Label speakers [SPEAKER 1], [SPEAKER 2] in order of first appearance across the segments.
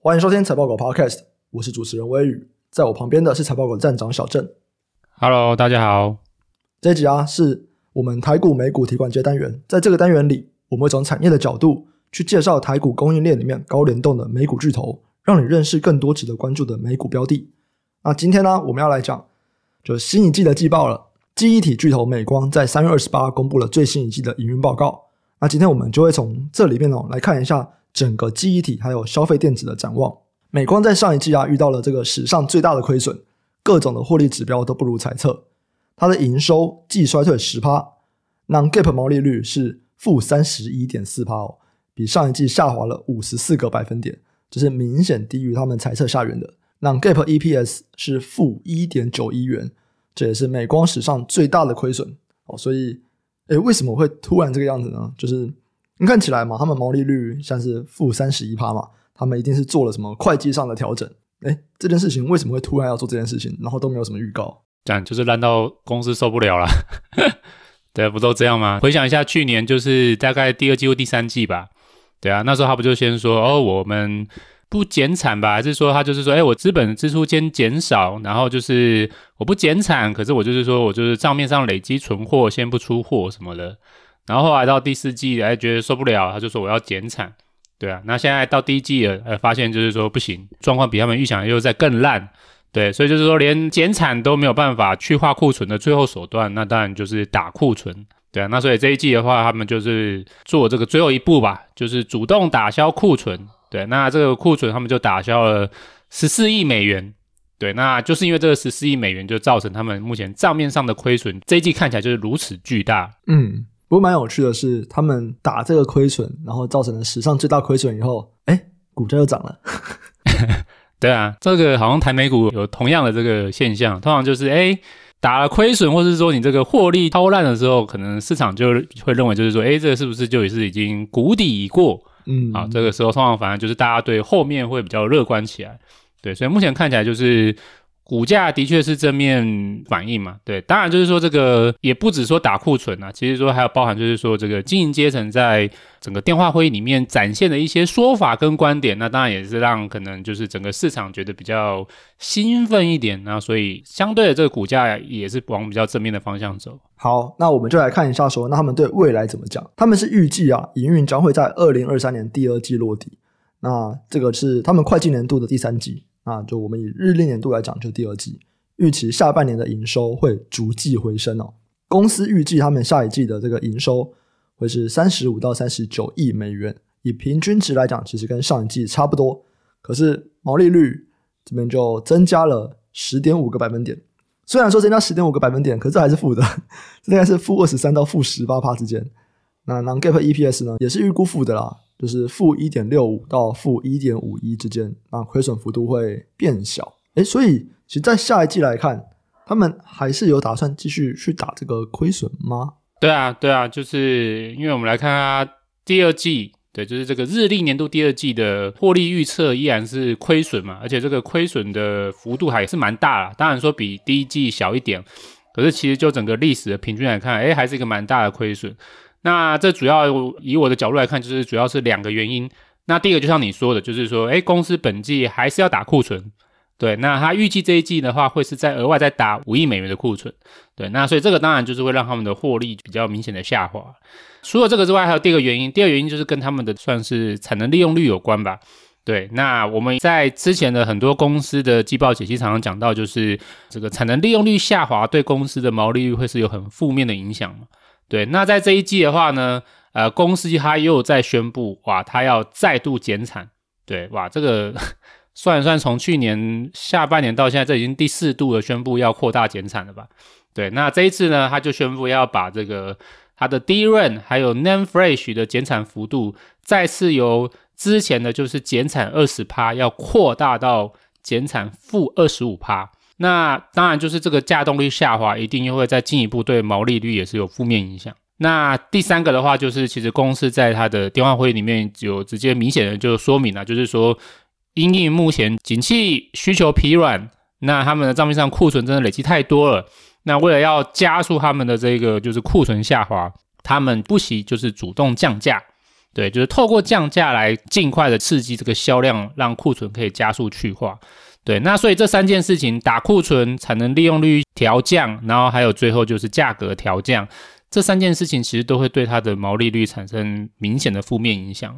[SPEAKER 1] 欢迎收听财报狗 Podcast，我是主持人微宇，在我旁边的是财报狗站长小郑。
[SPEAKER 2] Hello，大家好。
[SPEAKER 1] 这一集啊，是我们台股美股提款机单元，在这个单元里，我们会从产业的角度去介绍台股供应链里面高联动的美股巨头，让你认识更多值得关注的美股标的。那今天呢，我们要来讲就是新一季的季报了。记忆体巨头美光在三月二十八公布了最新一季的营运报告。那今天我们就会从这里面哦来看一下整个记忆体还有消费电子的展望。美光在上一季啊遇到了这个史上最大的亏损，各种的获利指标都不如猜测。它的营收季衰退十趴那 gap 毛利率是负三十一点四趴哦，比上一季下滑了五十四个百分点，这是明显低于他们猜测下缘的。那 gap EPS 是负一点九一元，这也是美光史上最大的亏损哦。所以，诶，为什么会突然这个样子呢？就是你看起来嘛，他们毛利率像是负三十一趴嘛，他们一定是做了什么会计上的调整。诶，这件事情为什么会突然要做这件事情，然后都没有什么预告？
[SPEAKER 2] 这样就是烂到公司受不了了。对，不都这样吗？回想一下，去年就是大概第二季或第三季吧。对啊，那时候他不就先说哦，我们。不减产吧？还是说他就是说，哎，我资本支出先减少，然后就是我不减产，可是我就是说我就是账面上累积存货，先不出货什么的。然后后来到第四季，哎，觉得受不了，他就说我要减产。对啊，那现在到第一季了，呃，发现就是说不行，状况比他们预想的又再更烂。对，所以就是说连减产都没有办法去化库存的最后手段，那当然就是打库存。对啊，那所以这一季的话，他们就是做这个最后一步吧，就是主动打消库存。对，那这个库存他们就打消了十四亿美元。对，那就是因为这个十四亿美元，就造成他们目前账面上的亏损，这一季看起来就是如此巨大。
[SPEAKER 1] 嗯，不过蛮有趣的是，他们打这个亏损，然后造成了史上最大亏损以后，哎，股价又涨了。
[SPEAKER 2] 对啊，这个好像台美股有同样的这个现象，通常就是哎打了亏损，或是说你这个获利超烂的时候，可能市场就会认为就是说，哎，这个是不是就也是已经谷底已过？嗯，啊，这个时候通常反而就是大家对后面会比较乐观起来，对，所以目前看起来就是股价的确是正面反应嘛，对，当然就是说这个也不止说打库存啊，其实说还有包含就是说这个经营阶层在整个电话会议里面展现的一些说法跟观点，那当然也是让可能就是整个市场觉得比较兴奋一点，那所以相对的这个股价也是往比较正面的方向走。
[SPEAKER 1] 好，那我们就来看一下，说那他们对未来怎么讲？他们是预计啊，营运将会在二零二三年第二季落地。那这个是他们会计年度的第三季，那就我们以日历年度来讲，就第二季。预期下半年的营收会逐季回升哦。公司预计他们下一季的这个营收会是三十五到三十九亿美元，以平均值来讲，其实跟上一季差不多。可是毛利率这边就增加了十点五个百分点。虽然说增加十点五个百分点，可是还是负的，这应该是负二十三到负十八趴之间。那 non-GAAP EPS 呢，也是预估负的啦，就是负一点六五到负一点五一之间，那亏损幅度会变小。诶，所以其实，在下一季来看，他们还是有打算继续去打这个亏损吗？
[SPEAKER 2] 对啊，对啊，就是因为我们来看它第二季。对，就是这个日历年度第二季的获利预测依然是亏损嘛，而且这个亏损的幅度还是蛮大啦。当然说比第一季小一点，可是其实就整个历史的平均来看，诶，还是一个蛮大的亏损。那这主要以我的角度来看，就是主要是两个原因。那第一个就像你说的，就是说，诶，公司本季还是要打库存。对，那他预计这一季的话，会是在额外再打五亿美元的库存。对，那所以这个当然就是会让他们的获利比较明显的下滑。除了这个之外，还有第二个原因，第二个原因就是跟他们的算是产能利用率有关吧。对，那我们在之前的很多公司的季报解析常常讲到，就是这个产能利用率下滑对公司的毛利率会是有很负面的影响嘛。对，那在这一季的话呢，呃，公司它又在宣布，哇，它要再度减产。对，哇，这个。算一算，从去年下半年到现在，这已经第四度的宣布要扩大减产了吧？对，那这一次呢，他就宣布要把这个它的 DRAM 还有 Name Flash 的减产幅度，再次由之前的就是减产二十趴，要扩大到减产负二十五趴。那当然就是这个价动率下滑，一定又会再进一步对毛利率也是有负面影响。那第三个的话，就是其实公司在它的电话会议里面有直接明显的就说明了，就是说。因应目前景气需求疲软，那他们的账面上库存真的累积太多了。那为了要加速他们的这个就是库存下滑，他们不惜就是主动降价。对，就是透过降价来尽快的刺激这个销量，让库存可以加速去化。对，那所以这三件事情，打库存、产能利用率调降，然后还有最后就是价格调降，这三件事情其实都会对它的毛利率产生明显的负面影响。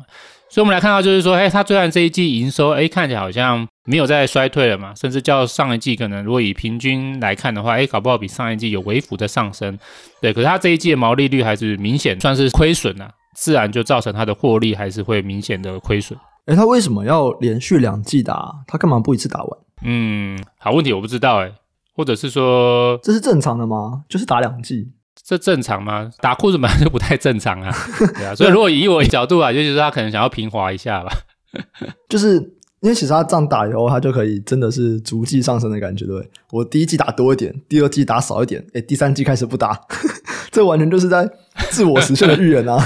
[SPEAKER 2] 所以我们来看到，就是说，哎，它虽然这一季营收，哎，看起来好像没有在衰退了嘛，甚至较上一季可能如果以平均来看的话，哎，搞不好比上一季有微幅的上升。对，可是它这一季的毛利率还是明显算是亏损啊，自然就造成它的获利还是会明显的亏损。
[SPEAKER 1] 哎，他为什么要连续两季打？他干嘛不一次打完？
[SPEAKER 2] 嗯，好问题，我不知道哎，或者是说
[SPEAKER 1] 这是正常的吗？就是打两季，
[SPEAKER 2] 这正常吗？打裤子本来就不太正常啊，对啊。所以如果以我的角度啊，就是他可能想要平滑一下吧，
[SPEAKER 1] 就是因为其实他这样打以后，他就可以真的是逐季上升的感觉，对不对？我第一季打多一点，第二季打少一点，哎，第三季开始不打，这完全就是在自我实现的预言啊。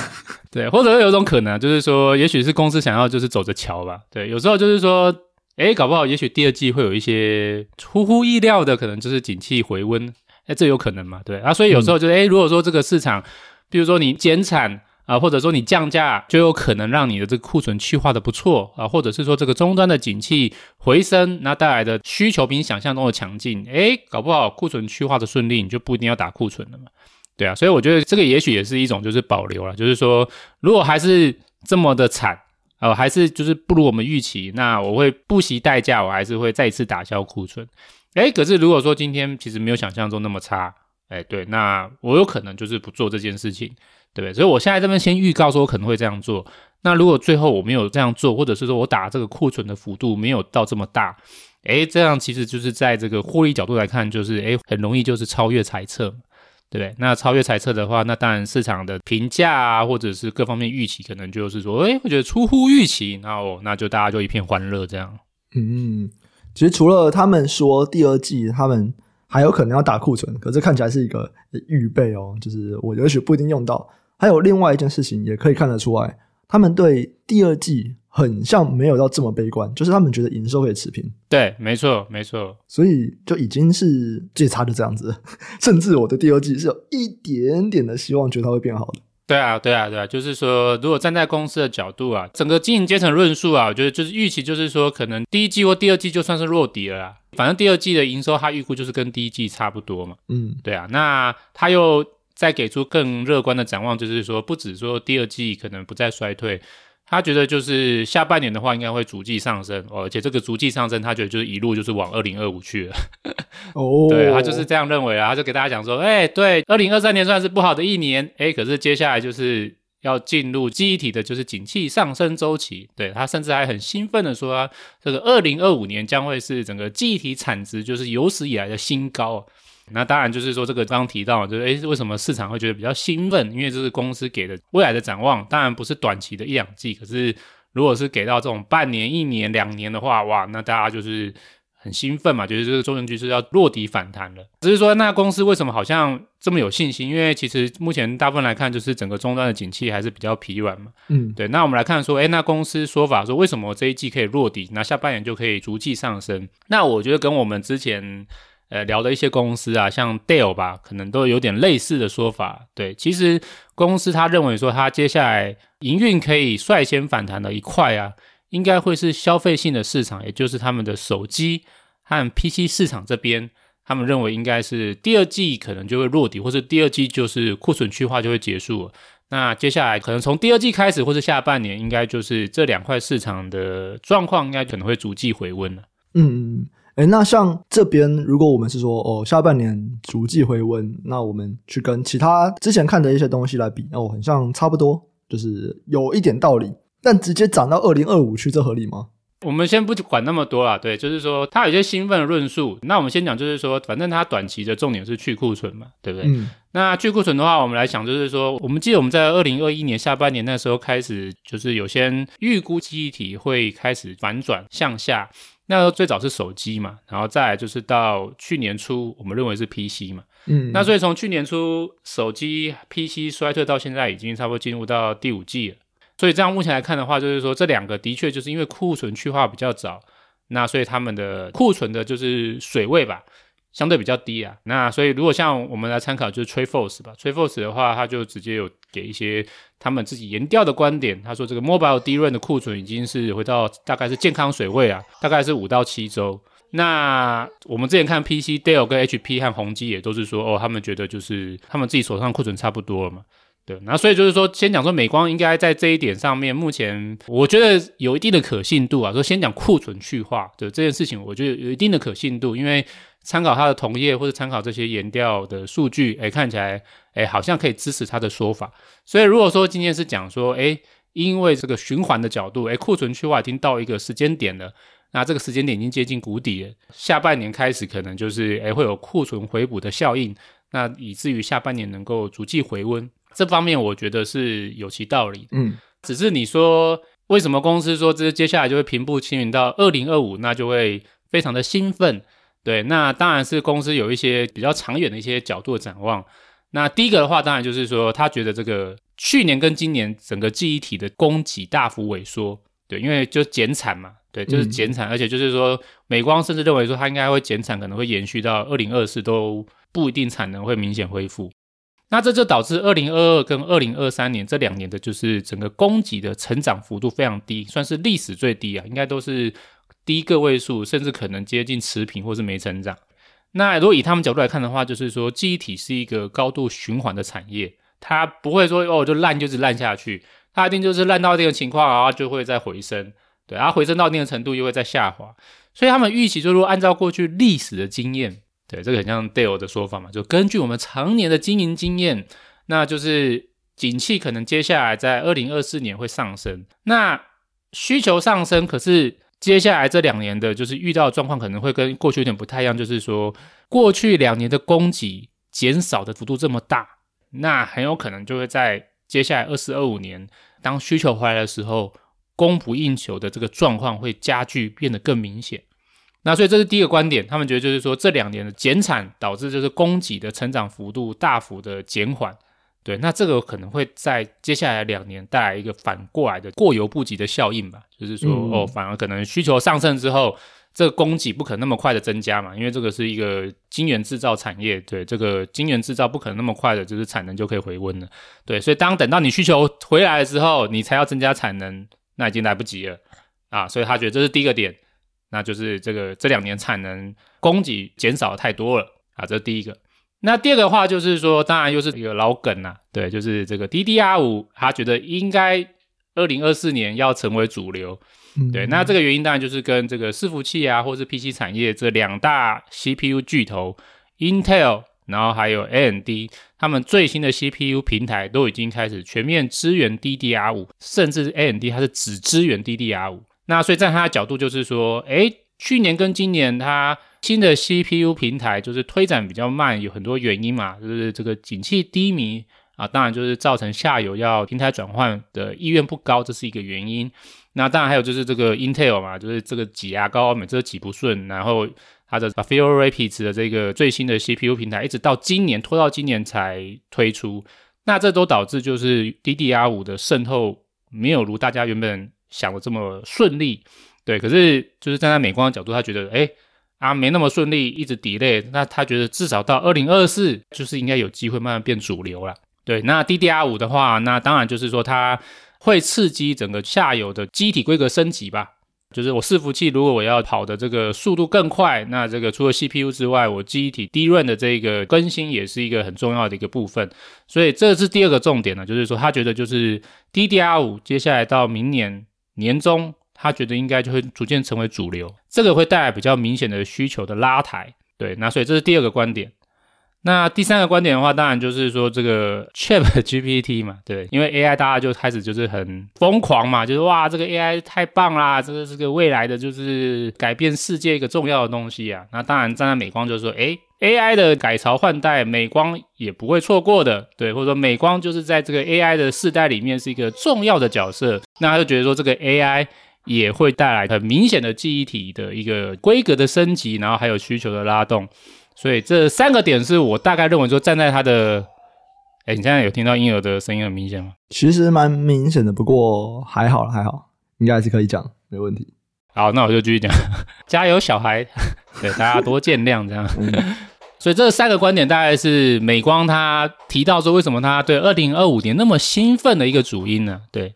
[SPEAKER 2] 对，或者是有一种可能，就是说，也许是公司想要就是走着瞧吧。对，有时候就是说，诶，搞不好，也许第二季会有一些出乎意料的，可能就是景气回温，诶，这有可能嘛？对啊，所以有时候就是，诶，如果说这个市场，比如说你减产啊，或者说你降价，就有可能让你的这个库存去化的不错啊，或者是说这个终端的景气回升，那带来的需求比你想象中的强劲，诶，搞不好库存去化的顺利，你就不一定要打库存了嘛。对啊，所以我觉得这个也许也是一种就是保留了，就是说如果还是这么的惨，呃，还是就是不如我们预期，那我会不惜代价，我还是会再次打消库存。诶，可是如果说今天其实没有想象中那么差，诶，对，那我有可能就是不做这件事情，对不对？所以我现在这边先预告说我可能会这样做。那如果最后我没有这样做，或者是说我打这个库存的幅度没有到这么大，诶，这样其实就是在这个获利角度来看，就是诶，很容易就是超越猜测。对不对？那超越猜测的话，那当然市场的评价啊，或者是各方面预期，可能就是说，哎，我觉得出乎预期，然后那就大家就一片欢乐这样。
[SPEAKER 1] 嗯，其实除了他们说第二季他们还有可能要打库存，可是看起来是一个预备哦，就是我也许不一定用到。还有另外一件事情也可以看得出来，他们对第二季。很像没有到这么悲观，就是他们觉得营收可以持平。
[SPEAKER 2] 对，没错，没错。
[SPEAKER 1] 所以就已经是最差的这样子，甚至我的第二季是有一点点的希望，觉得它会变好的。
[SPEAKER 2] 对啊，对啊，对啊，就是说，如果站在公司的角度啊，整个经营阶层论述啊，我觉得就是预期，就是说，可能第一季或第二季就算是弱底了啦，反正第二季的营收它预估就是跟第一季差不多嘛。嗯，对啊，那他又再给出更乐观的展望，就是说，不止说第二季可能不再衰退。他觉得就是下半年的话，应该会逐季上升，而且这个逐季上升，他觉得就是一路就是往二零二五去了。哦，对，他就是这样认为啊，他就给大家讲说，哎，对，二零二三年算是不好的一年，哎，可是接下来就是要进入记忆体的，就是景气上升周期。对，他甚至还很兴奋的说，这个二零二五年将会是整个记忆体产值就是有史以来的新高。那当然就是说，这个刚刚提到，就是诶，为什么市场会觉得比较兴奋？因为这是公司给的未来的展望，当然不是短期的一两季。可是如果是给到这种半年、一年、两年的话，哇，那大家就是很兴奋嘛，觉得这个中原局势要落底反弹了。只是说，那公司为什么好像这么有信心？因为其实目前大部分来看，就是整个终端的景气还是比较疲软嘛。嗯，对。那我们来看说，诶，那公司说法说，为什么这一季可以落底，那下半年就可以逐季上升？那我觉得跟我们之前。呃，聊的一些公司啊，像 Dell 吧，可能都有点类似的说法。对，其实公司他认为说，他接下来营运可以率先反弹的一块啊，应该会是消费性的市场，也就是他们的手机和 PC 市场这边，他们认为应该是第二季可能就会落底，或是第二季就是库存去化就会结束了。那接下来可能从第二季开始，或是下半年，应该就是这两块市场的状况，应该可能会逐季回温了。嗯
[SPEAKER 1] 嗯。诶，那像这边，如果我们是说哦，下半年逐季回温，那我们去跟其他之前看的一些东西来比，那我很像差不多，就是有一点道理。但直接涨到二零二五去，这合理吗？
[SPEAKER 2] 我们先不管那么多啦，对，就是说他有些兴奋的论述。那我们先讲，就是说，反正它短期的重点是去库存嘛，对不对？嗯。那去库存的话，我们来想，就是说，我们记得我们在二零二一年下半年那时候开始，就是有些预估记忆体会开始反转向下。那时候最早是手机嘛，然后再来就是到去年初，我们认为是 PC 嘛，嗯，那所以从去年初手机 PC 衰退到现在，已经差不多进入到第五季了。所以这样目前来看的话，就是说这两个的确就是因为库存去化比较早，那所以他们的库存的就是水位吧，相对比较低啊。那所以如果像我们来参考就是 TrendForce 吧，TrendForce 的话，他就直接有给一些他们自己研调的观点。他说这个 Mobile DRAM 的库存已经是回到大概是健康水位啊，大概是五到七周。那我们之前看 PC Dell 跟 HP 和宏基也都是说，哦，他们觉得就是他们自己手上库存差不多了嘛。对，那所以就是说，先讲说美光应该在这一点上面，目前我觉得有一定的可信度啊。说先讲库存去化的这件事情，我觉得有一定的可信度，因为参考它的同业或者参考这些研调的数据，哎，看起来哎好像可以支持他的说法。所以如果说今天是讲说，哎，因为这个循环的角度，哎，库存去化已经到一个时间点了，那这个时间点已经接近谷底了，下半年开始可能就是哎会有库存回补的效应，那以至于下半年能够逐季回温。这方面我觉得是有其道理，嗯，只是你说为什么公司说这接下来就会平步青云到二零二五，那就会非常的兴奋，对，那当然是公司有一些比较长远的一些角度的展望。那第一个的话，当然就是说他觉得这个去年跟今年整个记忆体的供给大幅萎缩，对，因为就减产嘛，对，就是减产，嗯，而且就是说美光甚至认为说它应该会减产，可能会延续到二零二四都不一定产能会明显恢复。那这就导致二零二二跟二零二三年这两年的，就是整个供给的成长幅度非常低，算是历史最低啊，应该都是低个位数，甚至可能接近持平或是没成长。那如果以他们角度来看的话，就是说记忆体是一个高度循环的产业，它不会说哦就烂就是烂下去，它一定就是烂到一定的情况，然后就会再回升，对，然后回升到一定的程度又会再下滑，所以他们预期就是说按照过去历史的经验。对，这个很像 Dell 的说法嘛，就根据我们常年的经营经验，那就是景气可能接下来在二零二四年会上升。那需求上升，可是接下来这两年的就是遇到的状况可能会跟过去有点不太一样，就是说过去两年的供给减少的幅度这么大，那很有可能就会在接下来二四二五年，当需求回来的时候，供不应求的这个状况会加剧，变得更明显。那所以这是第一个观点，他们觉得就是说这两年的减产导致就是供给的成长幅度大幅的减缓，对，那这个可能会在接下来两年带来一个反过来的过犹不及的效应吧，就是说、嗯、哦，反而可能需求上升之后，这个供给不可能那么快的增加嘛，因为这个是一个晶圆制造产业，对，这个晶圆制造不可能那么快的就是产能就可以回温了，对，所以当等到你需求回来的时候，你才要增加产能，那已经来不及了啊，所以他觉得这是第一个点。那就是这个这两年产能供给减少的太多了啊，这是第一个。那第二个的话就是说，当然又是一个老梗呐、啊，对，就是这个 DDR 五他觉得应该二零二四年要成为主流。嗯、对，那这个原因当然就是跟这个伺服器啊，或是 PC 产业这两大 CPU 巨头 Intel，然后还有 AMD，他们最新的 CPU 平台都已经开始全面支援 DDR 五甚至 AMD 它是只支援 DDR 五。那所以在他的角度就是说，诶，去年跟今年它新的 CPU 平台就是推展比较慢，有很多原因嘛，就是这个景气低迷啊，当然就是造成下游要平台转换的意愿不高，这是一个原因。那当然还有就是这个 Intel 嘛，就是这个挤牙膏，每次都挤不顺，然后它的 Sapphire Rapids 的这个最新的 CPU 平台一直到今年拖到今年才推出，那这都导致就是 DDR5 的渗透没有如大家原本。想的这么顺利，对，可是就是站在美光的角度，他觉得，哎，啊，没那么顺利，一直 delay，那他觉得至少到二零二四，就是应该有机会慢慢变主流了。对，那 DDR 五的话，那当然就是说它会刺激整个下游的机体规格升级吧。就是我伺服器如果我要跑的这个速度更快，那这个除了 CPU 之外，我机体 DRAM 的这个更新也是一个很重要的一个部分。所以这是第二个重点呢，就是说他觉得就是 DDR 五接下来到明年。年终，他觉得应该就会逐渐成为主流，这个会带来比较明显的需求的拉抬。对，那所以这是第二个观点。那第三个观点的话，当然就是说这个 ChatGPT 嘛，对，因为 AI 大家就开始就是很疯狂嘛，就是哇，这个 AI 太棒啦，这个是个未来的就是改变世界一个重要的东西啊。那当然站在美光就是说，诶 AI 的改朝换代，美光也不会错过的，对，或者说美光就是在这个 AI 的世代里面是一个重要的角色。那他就觉得说，这个 AI 也会带来很明显的记忆体的一个规格的升级，然后还有需求的拉动。所以这三个点是我大概认为说站在它的，哎，你现在有听到婴儿的声音很明显吗？
[SPEAKER 1] 其实蛮明显的，不过还好还好，应该还是可以讲，没问题。
[SPEAKER 2] 好，那我就继续讲，加油，小孩。对，大家多见谅这样。嗯、所以这三个观点大概是美光他提到说，为什么他对二零二五年那么兴奋的一个主因呢？对，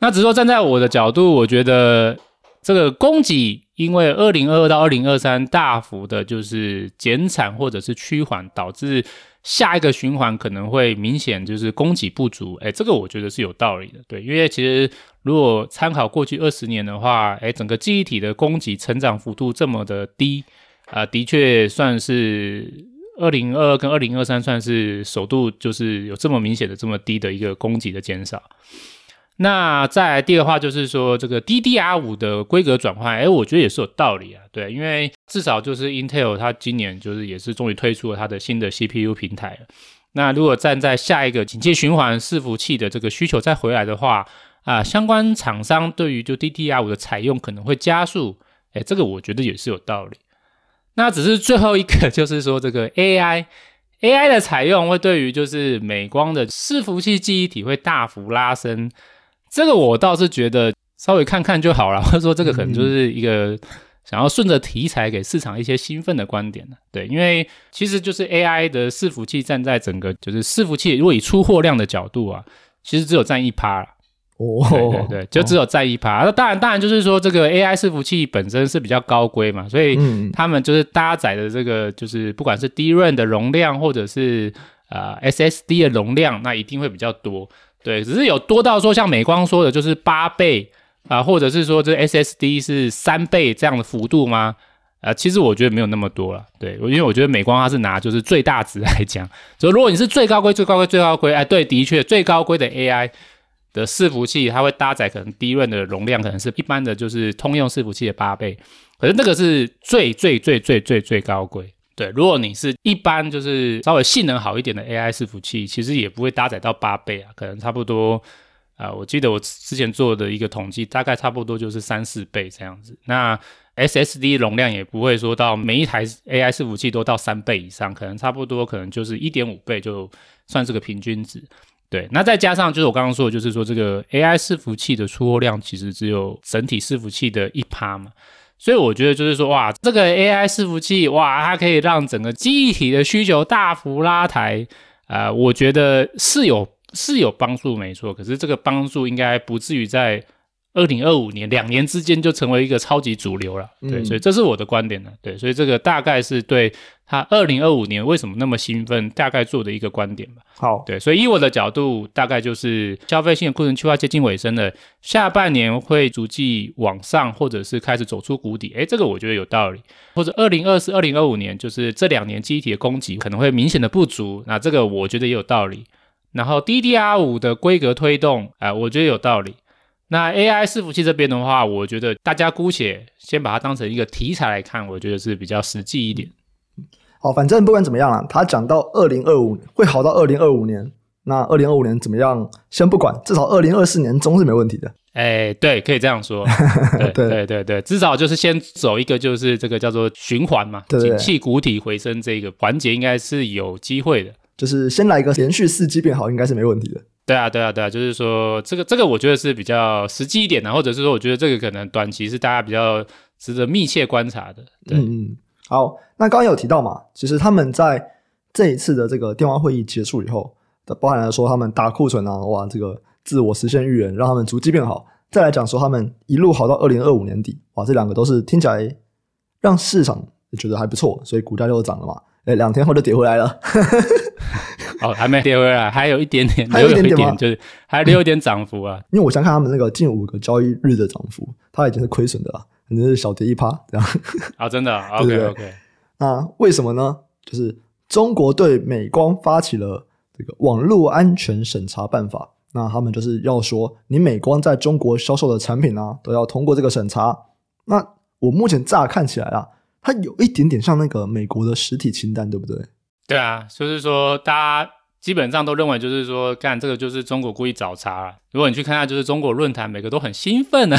[SPEAKER 2] 那只是说站在我的角度，我觉得这个供给因为二零二二到二零二三大幅的就是减产或者是趋缓，导致。下一个循环可能会明显就是供给不足，哎，这个我觉得是有道理的，对，因为其实如果参考过去二十年的话，哎，整个记忆体的供给成长幅度这么的低，啊、的确算是二零二二跟二零二三算是首度就是有这么明显的这么低的一个供给的减少。那再来第二个话就是说，这个 DDR5 的规格转换，哎，我觉得也是有道理啊。对，因为至少就是 Intel 它今年就是也是终于推出了它的新的 CPU 平台了。那如果站在下一个紧接循环伺服器的这个需求再回来的话，啊，相关厂商对于就 DDR5 的采用可能会加速。哎，这个我觉得也是有道理。那只是最后一个就是说，这个 AI AI 的采用会对于就是美光的伺服器记忆体会大幅拉升。这个我倒是觉得稍微看看就好了，或者说这个可能就是一个想要顺着题材给市场一些兴奋的观点。对，因为其实就是 AI 的伺服器站在整个就是伺服器，如果以出货量的角度啊，其实只有占一趴了。哦，对对对，就只有占一趴。那当然当然就是说这个 AI 伺服器本身是比较高规嘛，所以他们就是搭载的这个就是不管是 DRAM 的容量或者是呃 SSD 的容量，那一定会比较多。对，只是有多到说像美光说的，就是八倍啊、或者是说这 SSD 是三倍这样的幅度吗？呃，其实我觉得没有那么多了。对，因为我觉得美光它是拿就是最大值来讲，所以如果你是最高规、最高规、最高规，哎，对，的确最高规的 AI 的伺服器，它会搭载可能低润的容量可能是一般的就是通用伺服器的八倍，可是那个是最最最最最最高规。对，如果你是一般就是稍微性能好一点的 AI 伺服器，其实也不会搭载到八倍啊，可能差不多啊、我记得我之前做的一个统计，大概差不多就是三四倍这样子。那 SSD 容量也不会说到每一台 AI 伺服器都到三倍以上，可能差不多可能就是一点五倍就算是个平均值。对，那再加上就是我刚刚说的，就是说这个 AI 伺服器的出货量其实只有整体伺服器的一趴嘛。所以我觉得就是说，哇，这个 AI 伺服器，哇，它可以让整个机体的需求大幅拉抬，呃，我觉得是有是有帮助，没错。可是这个帮助应该不至于在。二零二五年两年之间就成为一个超级主流了，对，所以这是我的观点呢，对，所以这个大概是对他二零二五年为什么那么兴奋，大概做的一个观点吧。
[SPEAKER 1] 好，
[SPEAKER 2] 对，所以以我的角度，大概就是消费性的库存去化接近尾声了，下半年会逐季往上，或者是开始走出谷底，诶，这个我觉得有道理。或者二零二四、二零二五年，就是这两年机体的供给可能会明显的不足，那这个我觉得也有道理。然后 DDR 五的规格推动，哎，我觉得有道理。那 AI 伺服器这边的话，我觉得大家姑且先把它当成一个题材来看，我觉得是比较实际一点。
[SPEAKER 1] 好，反正不管怎么样啦，他讲到二零二五会好到二零二五年，那二零二五年怎么样先不管，至少二零二四年中是没问题的。
[SPEAKER 2] 哎，对，可以这样说。对对对对对，至少就是先走一个就是这个叫做循环嘛，对对对，景气谷底回升这个环节应该是有机会的。
[SPEAKER 1] 就是先来一个连续四季变好，应该是没问题的。
[SPEAKER 2] 对啊，对啊，对啊，就是说这个这个，我觉得是比较实际一点的，或者是说，我觉得这个可能短期是大家比较值得密切观察的。对，
[SPEAKER 1] 嗯，好，那刚刚有提到嘛，其实他们在这一次的这个电话会议结束以后，包含来说他们打库存啊，哇，这个自我实现预言，让他们逐季变好。再来讲说他们一路好到二零二五年底，哇，这两个都是听起来让市场觉得还不错，所以股价就涨了嘛。哎，两天后就跌回来了。
[SPEAKER 2] 哦，还没跌回来，还有一点点，还有一点点，就是还留有一点涨幅啊。
[SPEAKER 1] 因为我想看他们那个近五个交易日的涨幅，它已经是亏损的了，可能是小跌一趴这样。
[SPEAKER 2] 啊，真的，OK OK。
[SPEAKER 1] 那为什么呢？就是中国对美光发起了这个网络安全审查办法，那他们就是要说，你美光在中国销售的产品啊，都要通过这个审查。那我目前乍看起来啊，它有一点点像那个美国的实体清单，对不对？
[SPEAKER 2] 对啊，就是说，大家基本上都认为，就是说，干这个就是中国故意找茬了。如果你去看下，就是中国论坛，每个都很兴奋啊，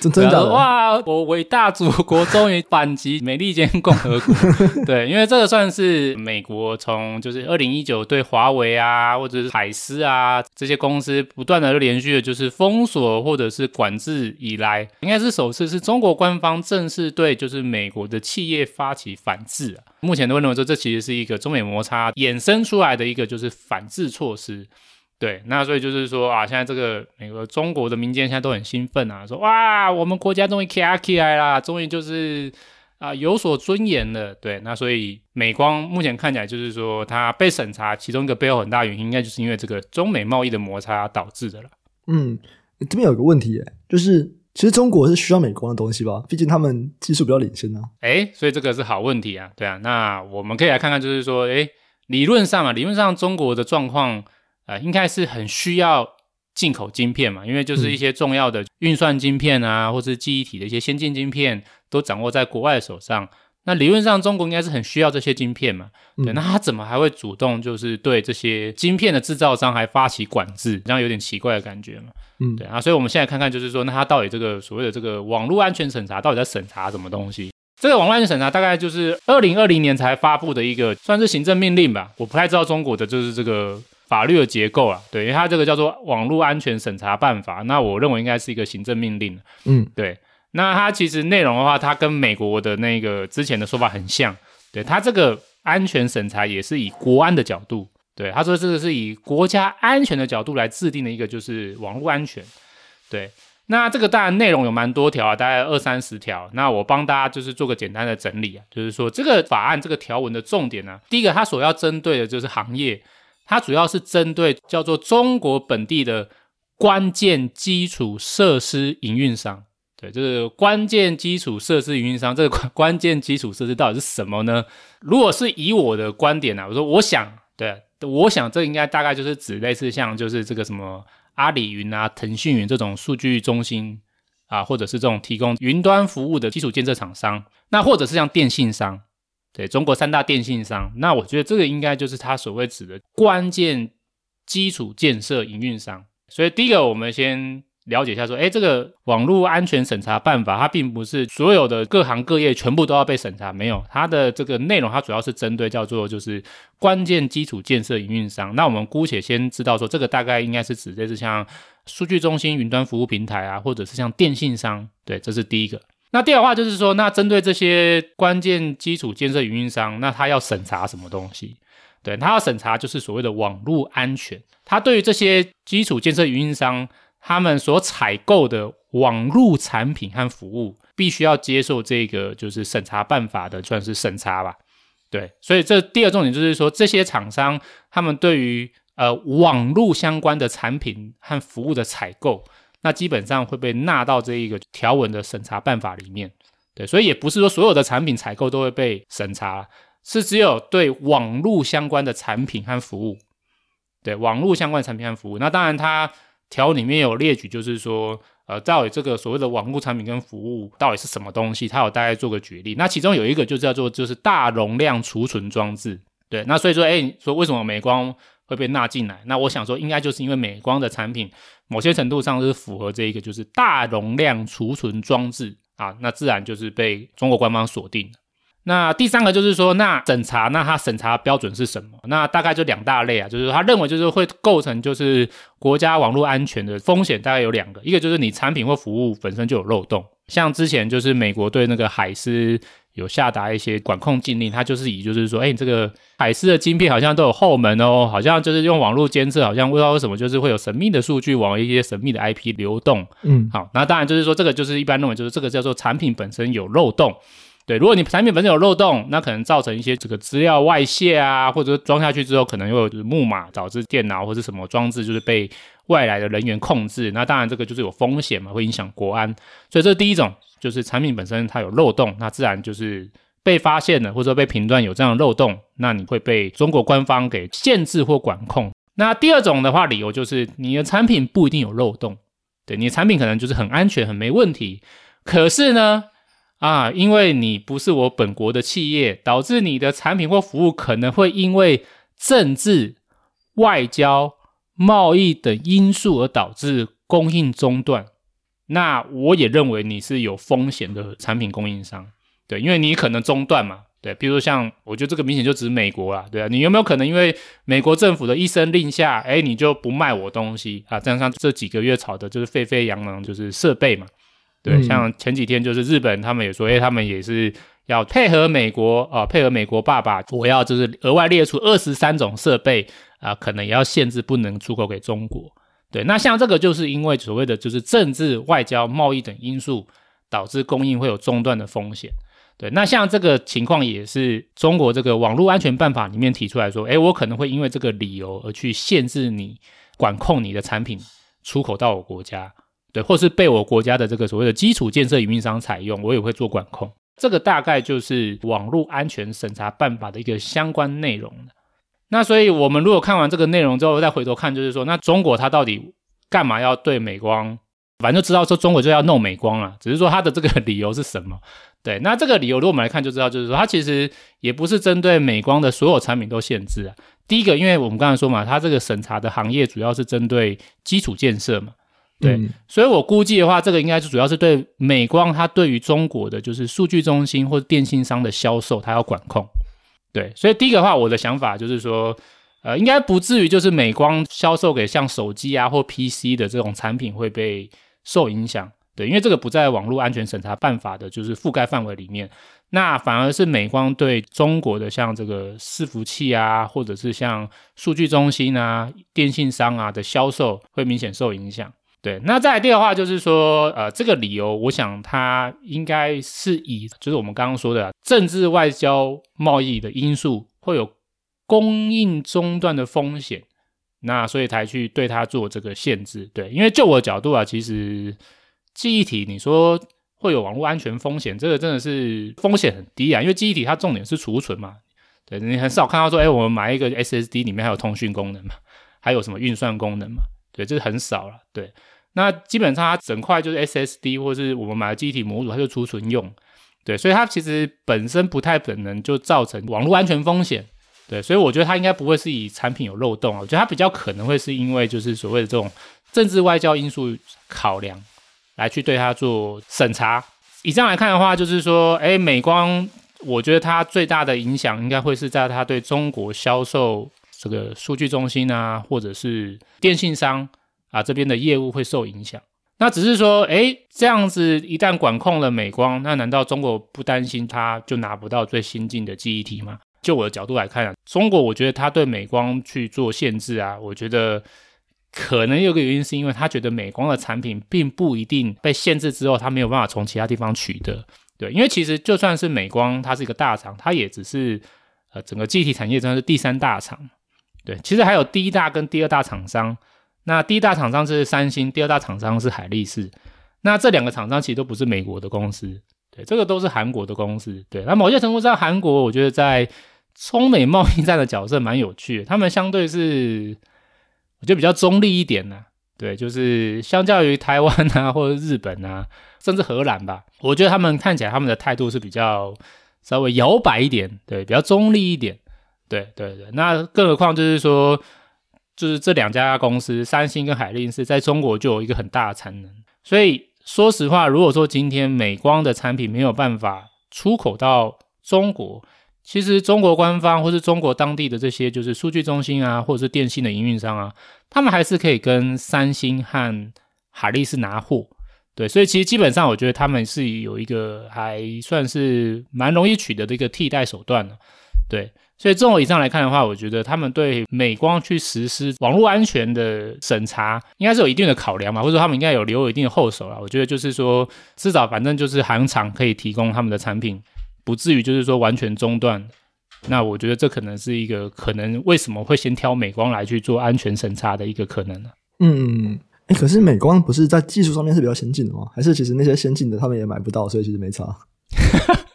[SPEAKER 1] 真 真的
[SPEAKER 2] 哇！我伟大祖国终于反击美利坚共和国。对，因为这个算是美国从就是二零一九对华为啊，或者是海思啊这些公司不断的连续的就是封锁或者是管制以来，应该是首次是中国官方正式对就是美国的企业发起反制啊。目前的认为说，这其实是一个中美摩擦衍生出来的一个就是反制措施。对，那所以就是说啊，现在这个美国中国的民间现在都很兴奋啊，说哇，我们国家终于起来起来啦，终于就是啊有所尊严了。对，那所以美光目前看起来就是说它被审查，其中一个背后很大原因，应该就是因为这个中美贸易的摩擦导致的了。
[SPEAKER 1] 嗯，这边有个问题，诶就是其实中国是需要美光的东西吧？毕竟他们技术比较领先啊。
[SPEAKER 2] 诶所以这个是好问题啊。对啊，那我们可以来看看，就是说，诶理论上啊，理论上中国的状况。啊、呃，应该是很需要进口晶片嘛，因为就是一些重要的运算晶片啊，嗯、或是记忆体的一些先进晶片都掌握在国外的手上。那理论上，中国应该是很需要这些晶片嘛。对，嗯、那他怎么还会主动就是对这些晶片的制造商还发起管制？这样有点奇怪的感觉嘛。嗯，对啊。所以我们现在看看，就是说，那他到底这个所谓的这个网络安全审查到底在审查什么东西？这个网络安全审查大概就是二零二零年才发布的一个算是行政命令吧。我不太知道中国的就是这个。法律的结构啊，对，因为它这个叫做《网络安全审查办法》，那我认为应该是一个行政命令。嗯，对。那它其实内容的话，它跟美国的那个之前的说法很像。对，它这个安全审查也是以国安的角度，对，他说这个是以国家安全的角度来制定的一个就是网络安全。对，那这个当然内容有蛮多条啊，大概二三十条。那我帮大家就是做个简单的整理啊，就是说这个法案这个条文的重点呢、啊，第一个它所要针对的就是行业。它主要是针对叫做中国本地的关键基础设施营运商，对，就是关键基础设施营运商。这个关关键基础设施到底是什么呢？如果是以我的观点啊，我说我想，对，我想这应该大概就是指类似像就是这个什么阿里云啊、腾讯云这种数据中心啊，或者是这种提供云端服务的基础建设厂商，那或者是像电信商。对，中国三大电信商，那我觉得这个应该就是他所谓指的关键基础建设营运商。所以第一个，我们先了解一下，说，诶，这个网络安全审查办法，它并不是所有的各行各业全部都要被审查，没有，它的这个内容，它主要是针对叫做就是关键基础建设营运商。那我们姑且先知道说，这个大概应该是指的是像数据中心、云端服务平台啊，或者是像电信商。对，这是第一个。那第二话就是说，那针对这些关键基础建设营运商，那他要审查什么东西？对，他要审查就是所谓的网络安全。他对于这些基础建设营运商，他们所采购的网络产品和服务，必须要接受这个就是审查办法的，算是审查吧。对，所以这第二重点就是说，这些厂商他们对于呃网络相关的产品和服务的采购。那基本上会被纳到这一个条文的审查办法里面，对，所以也不是说所有的产品采购都会被审查，是只有对网络相关的产品和服务，对，网络相关的产品和服务。那当然，它条里面有列举，就是说，呃，到底这个所谓的网络产品跟服务到底是什么东西，它有大概做个举例。那其中有一个就叫做就是大容量储存装置，对，那所以说，哎，说为什么美光会被纳进来？那我想说，应该就是因为美光的产品。某些程度上是符合这一个，就是大容量储存装置啊，那自然就是被中国官方锁定了。那第三个就是说，那审查，那它审查标准是什么？那大概就两大类啊，就是他认为就是会构成就是国家网络安全的风险，大概有两个，一个就是你产品或服务本身就有漏洞，像之前就是美国对那个海思。有下达一些管控禁令，它就是以就是说，哎，这个海思的晶片好像都有后门哦，好像就是用网络监测，好像不知道为什么就是会有神秘的数据往一些神秘的 IP 流动。嗯，好，那当然就是说这个就是一般认为就是这个叫做产品本身有漏洞。对，如果你产品本身有漏洞，那可能造成一些这个资料外泄啊，或者装下去之后可能又有木马，导致电脑或者什么装置就是被外来的人员控制，那当然这个就是有风险嘛，会影响国安。所以这是第一种。就是产品本身它有漏洞，那自然就是被发现了，或者说被评断有这样的漏洞，那你会被中国官方给限制或管控。那第二种的话，理由就是你的产品不一定有漏洞，对，你的产品可能就是很安全、很没问题。可是呢，啊，因为你不是我本国的企业，导致你的产品或服务可能会因为政治、外交、贸易等因素而导致供应中断，那我也认为你是有风险的产品供应商，对，因为你可能中断嘛，对，比如说像我觉得这个明显就指美国啦，对啊，你有没有可能因为美国政府的一声令下，哎，你就不卖我东西。啊？这样像这几个月炒的就是沸沸扬扬，就是设备嘛，对，嗯、像前几天就是日本他们也说，哎，他们也是。要配合美国啊，配合美国爸爸，我要就是额外列出二十三种设备啊，可能也要限制不能出口给中国。对，那像这个就是因为所谓的就是政治、外交、贸易等因素导致供应会有中断的风险。对，那像这个情况也是中国这个网络安全办法里面提出来说，诶，我可能会因为这个理由而去限制你、管控你的产品出口到我国家，对，或是被我国家的这个所谓的基础建设运营商采用，我也会做管控。这个大概就是网络安全审查办法的一个相关内容。那所以，我们如果看完这个内容之后，再回头看，就是说，那中国它到底干嘛要对美光？反正就知道说中国就要弄美光了，只是说它的这个 理由是什么？对，那这个理由如果我们来看就知道，就是说它其实也不是针对美光的所有产品都限制啊。第一个，因为我们刚才说嘛，它这个审查的行业主要是针对基础建设嘛。对，嗯、所以我估计的话，这个应该是主要是对美光，它对于中国的就是数据中心或者电信商的销售，它要管控。对，所以第一个的话，我的想法就是说，呃，应该不至于就是美光销售给像手机啊或 PC 的这种产品会被受影响。对，因为这个不在网络安全审查办法的就是覆盖范围里面。那反而是美光对中国的像这个伺服器啊，或者是像数据中心啊、电信商啊的销售会明显受影响。对，那再来第二话就是说，呃，这个理由，我想它应该是以就是我们刚刚说的啊政治、外交、贸易的因素会有供应中断的风险，那所以才去对它做这个限制。对，因为就我的角度啊，其实记忆体你说会有网络安全风险，这个真的是风险很低啊，因为记忆体它重点是储存嘛。对，你很少看到说，哎，我们买一个 SSD 里面还有通讯功能嘛，还有什么运算功能嘛？对，这是很少了。对。那基本上它整块就是 SSD 或是我们买的机体模组，它就储存用，对，所以它其实本身不太可能就造成网络安全风险，对，所以我觉得它应该不会是以产品有漏洞啊，我觉得它比较可能会是因为就是所谓的这种政治外交因素考量来去对它做审查。以上来看的话，就是说，哎，美光，我觉得它最大的影响应该会是在它对中国销售这个数据中心啊，或者是电信商。啊，这边的业务会受影响。那只是说，诶，这样子一旦管控了美光，那难道中国不担心它就拿不到最新进的记忆体吗？就我的角度来看啊，中国我觉得它对美光去做限制啊，我觉得可能有个原因是因为他觉得美光的产品并不一定被限制之后，他没有办法从其他地方取得。对，因为其实就算是美光，它是一个大厂，它也只是呃整个记忆体产业中是第三大厂。对，其实还有第一大跟第二大厂商。那第一大厂商是三星，第二大厂商是海力士。那这两个厂商其实都不是美国的公司，对，这个都是韩国的公司。对，那某些程度上，韩国我觉得在中美贸易战的角色蛮有趣的，他们相对是我觉得比较中立一点呢、啊。对，就是相较于台湾啊或者日本啊，甚至荷兰吧，我觉得他们看起来他们的态度是比较稍微摇摆一点，对，比较中立一点。对对对，那更何况就是说。就是这两家公司，三星跟海力士在中国就有一个很大的产能，所以说实话，如果说今天美光的产品没有办法出口到中国，其实中国官方或是中国当地的这些就是数据中心啊，或者是电信的营运商啊，他们还是可以跟三星和海力士拿货，对，所以其实基本上我觉得他们是有一个还算是蛮容易取得的一个替代手段的，对。所以综合以上来看的话，我觉得他们对美光去实施网络安全的审查，应该是有一定的考量嘛，或者说他们应该有留有一定的后手啊。我觉得就是说，至少反正就是行厂可以提供他们的产品，不至于就是说完全中断。那我觉得这可能是一个可能为什么会先挑美光来去做安全审查的一个可能呢？
[SPEAKER 1] 嗯，哎，可是美光不是在技术上面是比较先进的吗？还是其实那些先进的他们也买不到，所以其实没差。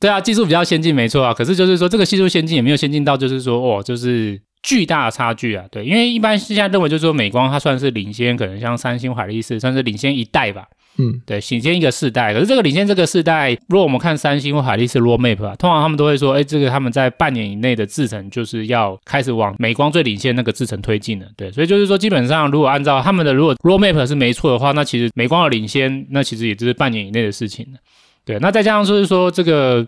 [SPEAKER 2] 对啊，技术比较先进，没错啊。可是就是说，这个技术先进也没有先进到，就是说，哦，就是巨大的差距啊。对，因为一般现在认为，就是说，美光它算是领先，可能像三星、海力士算是领先一代吧。
[SPEAKER 1] 嗯，
[SPEAKER 2] 对，领先一个世代。可是这个领先这个世代，如果我们看三星或海力士 roadmap 啊，通常他们都会说，哎，这个他们在半年以内的制程就是要开始往美光最领先那个制程推进了。对，所以就是说，基本上如果按照他们的如果 roadmap 是没错的话，那其实美光的领先，那其实也就是半年以内的事情了。对，那再加上就是说，这个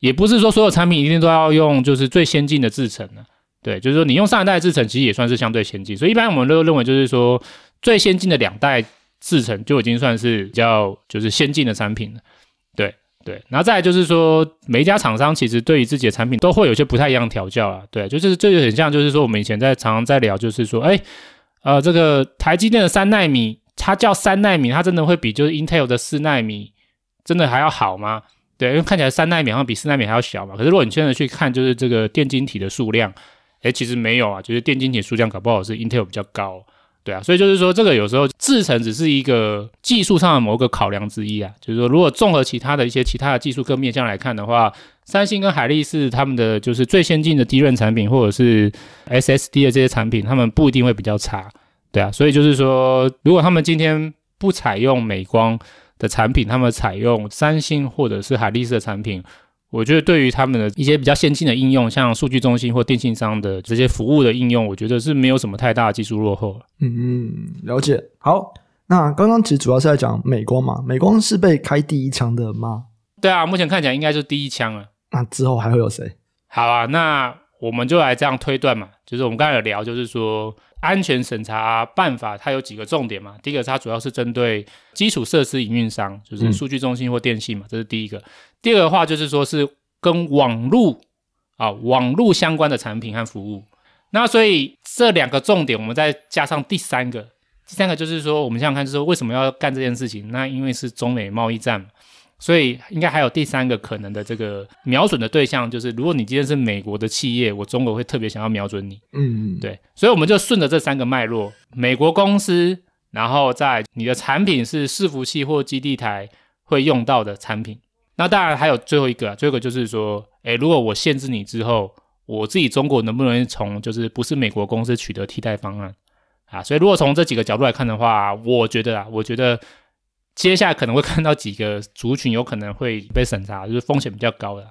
[SPEAKER 2] 也不是说所有产品一定都要用就是最先进的制程的。对，就是说你用上一代制程，其实也算是相对先进。所以一般我们都认为，就是说最先进的两代制程就已经算是比较就是先进的产品了。对对，然后再来就是说，每一家厂商其实对于自己的产品都会有些不太一样调教啊。对，就是这就很像，就是说我们以前在常常在聊，就是说，哎，呃，这个台积电的三纳米，它叫三纳米，它真的会比就是 Intel 的四纳米真的还要好吗？对，因为看起来三纳米好像比四纳米还要小嘛。可是如果你现在去看，就是这个电晶体的数量。哎，其实没有啊，就是电晶体数量搞不好是 Intel 比较高，对啊，所以就是说这个有时候制程只是一个技术上的某个考量之一啊，就是说如果综合其他的一些其他的技术各面向来看的话，三星跟海力士他们的就是最先进的低润产品或者是 SSD 的这些产品，他们不一定会比较差，对啊，所以就是说如果他们今天不采用美光的产品，他们采用三星或者是海力士的产品。我觉得对于他们的一些比较先进的应用，像数据中心或电信商的这些服务的应用，我觉得是没有什么太大的技术落后。
[SPEAKER 1] 嗯嗯，了解。好，那刚刚其实主要是在讲美光嘛，美光是被开第一枪的吗？
[SPEAKER 2] 对啊，目前看起来应该就是第一枪了。
[SPEAKER 1] 那之后还会有谁？
[SPEAKER 2] 好啊，那我们就来这样推断嘛，就是我们刚才有聊，就是说。安全审查办法它有几个重点嘛？第一个，它主要是针对基础设施营运商，就是数据中心或电信嘛，嗯、这是第一个。第二个的话就是说是跟网络啊网络相关的产品和服务。那所以这两个重点，我们再加上第三个，第三个就是说，我们想想看，就是说为什么要干这件事情？那因为是中美贸易战嘛。所以应该还有第三个可能的这个瞄准的对象，就是如果你今天是美国的企业，我中国会特别想要瞄准你。嗯嗯，对。所以我们就顺着这三个脉络，美国公司，然后在你的产品是伺服器或基地台会用到的产品。那当然还有最后一个，最后一个就是说，诶，如果我限制你之后，我自己中国能不能从就是不是美国公司取得替代方案啊？所以如果从这几个角度来看的话，我觉得啊，我觉得。接下来可能会看到几个族群有可能会被审查，就是风险比较高的。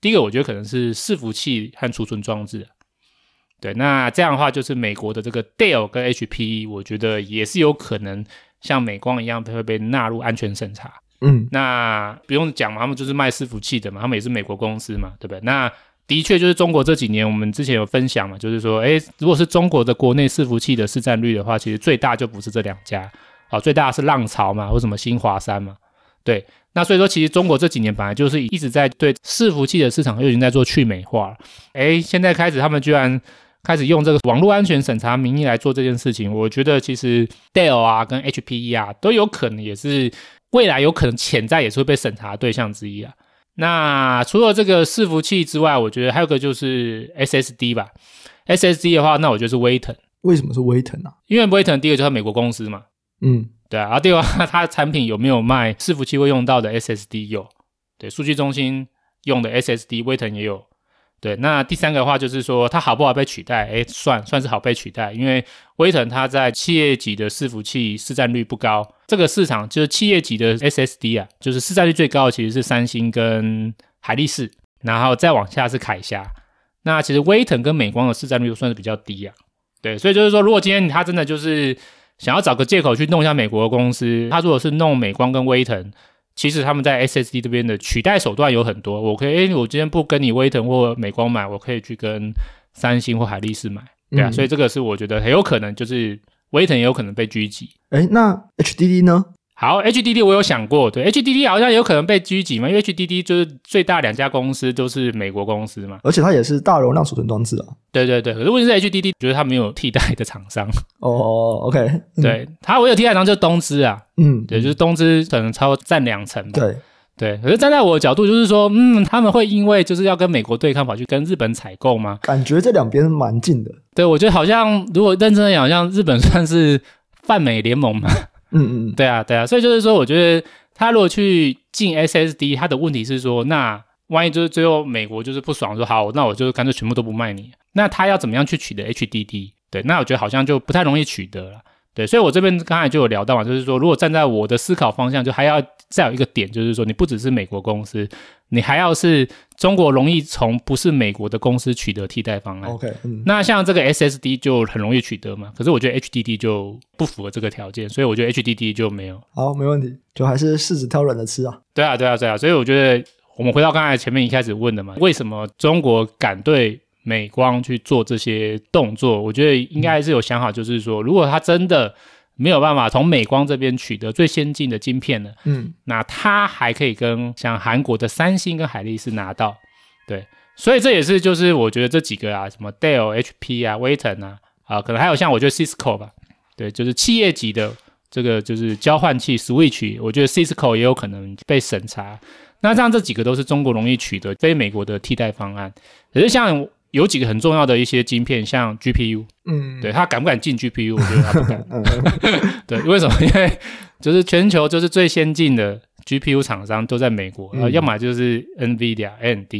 [SPEAKER 2] 第一个，我觉得可能是伺服器和储存装置。对，那这样的话，就是美国的这个 Dell 跟 HP，我觉得也是有可能像美光一样会被纳入安全审查。嗯，那不用讲嘛，他们就是卖伺服器的嘛，他们也是美国公司嘛，对不对？那的确就是中国这几年，我们之前有分享嘛，就是说，诶，如果是中国的国内伺服器的市占率的话，其实最大就不是这两家。好，最大的是浪潮嘛，或什么新华山嘛，对，那所以说其实中国这几年本来就是一直在对伺服器的市场又已经在做去美化了，诶，现在开始他们居然开始用这个网络安全审查名义来做这件事情，我觉得其实 Dell 啊跟 HPE 啊都有可能也是未来有可能潜在也是会被审查的对象之一啊。那除了这个伺服器之外，我觉得还有个就是 SSD 吧，SSD 的话，那我觉得是威腾。
[SPEAKER 1] 为什么是威腾啊？
[SPEAKER 2] 因为威腾第一个就是美国公司嘛。
[SPEAKER 1] 嗯，
[SPEAKER 2] 对啊，然后第二，它产品有没有卖伺服器会用到的 SSD？有，对，数据中心用的 SSD，威腾也有。对，那第三个的话就是说，它好不好被取代？诶，算算是好被取代，因为威腾它在企业级的伺服器市占率不高，这个市场就是企业级的 SSD 啊，就是市占率最高的其实是三星跟海力士，然后再往下是凯霞。那其实威腾跟美光的市占率都算是比较低啊。对，所以就是说，如果今天它真的就是。想要找个借口去弄一下美国的公司，他如果是弄美光跟威腾，其实他们在 SSD 这边的取代手段有很多。我可以，诶，我今天不跟你威腾或美光买，我可以去跟三星或海力士买，对啊，嗯、所以这个是我觉得很有可能，就是威腾也有可能被狙击。
[SPEAKER 1] 诶，那 HDD 呢？
[SPEAKER 2] 好，HDD 我有想过，对，HDD 好像有可能被狙击嘛，因为 HDD 就是最大两家公司都是美国公司嘛，
[SPEAKER 1] 而且它也是大容量储存装置啊。对
[SPEAKER 2] 对对，可是问题是 HDD 觉得它没有替代的厂商。
[SPEAKER 1] 哦，OK，嗯、
[SPEAKER 2] 对，它唯有替代厂商就是东芝啊，嗯，对，就是东芝可能超占两成吧。
[SPEAKER 1] 对
[SPEAKER 2] 对，可是站在我的角度就是说，嗯，他们会因为就是要跟美国对抗，跑去跟日本采购吗？
[SPEAKER 1] 感觉这两边蛮近的。
[SPEAKER 2] 对，我觉得好像如果认真的讲，好像日本算是泛美联盟嘛。
[SPEAKER 1] 嗯嗯，
[SPEAKER 2] 对啊，对啊，所以就是说，我觉得他如果去进 SSD，他的问题是说，那万一就是最后美国就是不爽，说好，那我就干脆全部都不卖你，那他要怎么样去取得 HDD？对，那我觉得好像就不太容易取得了。对，所以我这边刚才就有聊到嘛，就是说，如果站在我的思考方向，就还要再有一个点，就是说，你不只是美国公司，你还要是中国容易从不是美国的公司取得替代方案。
[SPEAKER 1] OK，嗯，
[SPEAKER 2] 那像这个 SSD 就很容易取得嘛，可是我觉得 HDD 就不符合这个条件，所以我觉得 HDD 就没有。
[SPEAKER 1] 好，没问题，就还是柿子挑软的吃啊。
[SPEAKER 2] 对啊，对啊，对啊，所以我觉得我们回到刚才前面一开始问的嘛，为什么中国敢对美光去做这些动作，我觉得应该是有想好，就是说，如果他真的没有办法从美光这边取得最先进的晶片呢，嗯，那他还可以跟像韩国的三星跟海力士拿到，对，所以这也是就是我觉得这几个啊，什么 Dell、HP 啊、威腾啊，啊，可能还有像我觉得 Cisco 吧，对，就是企业级的这个就是交换器 Switch，我觉得 Cisco 也有可能被审查，那这样这几个都是中国容易取得非美国的替代方案，可是像。有几个很重要的一些晶片，像 GPU，嗯，对，他敢不敢进 GPU？我觉得他不敢。对，为什么？因为就是全球就是最先进的 GPU 厂商都在美国，嗯、要么就是 NVIDIA、AMD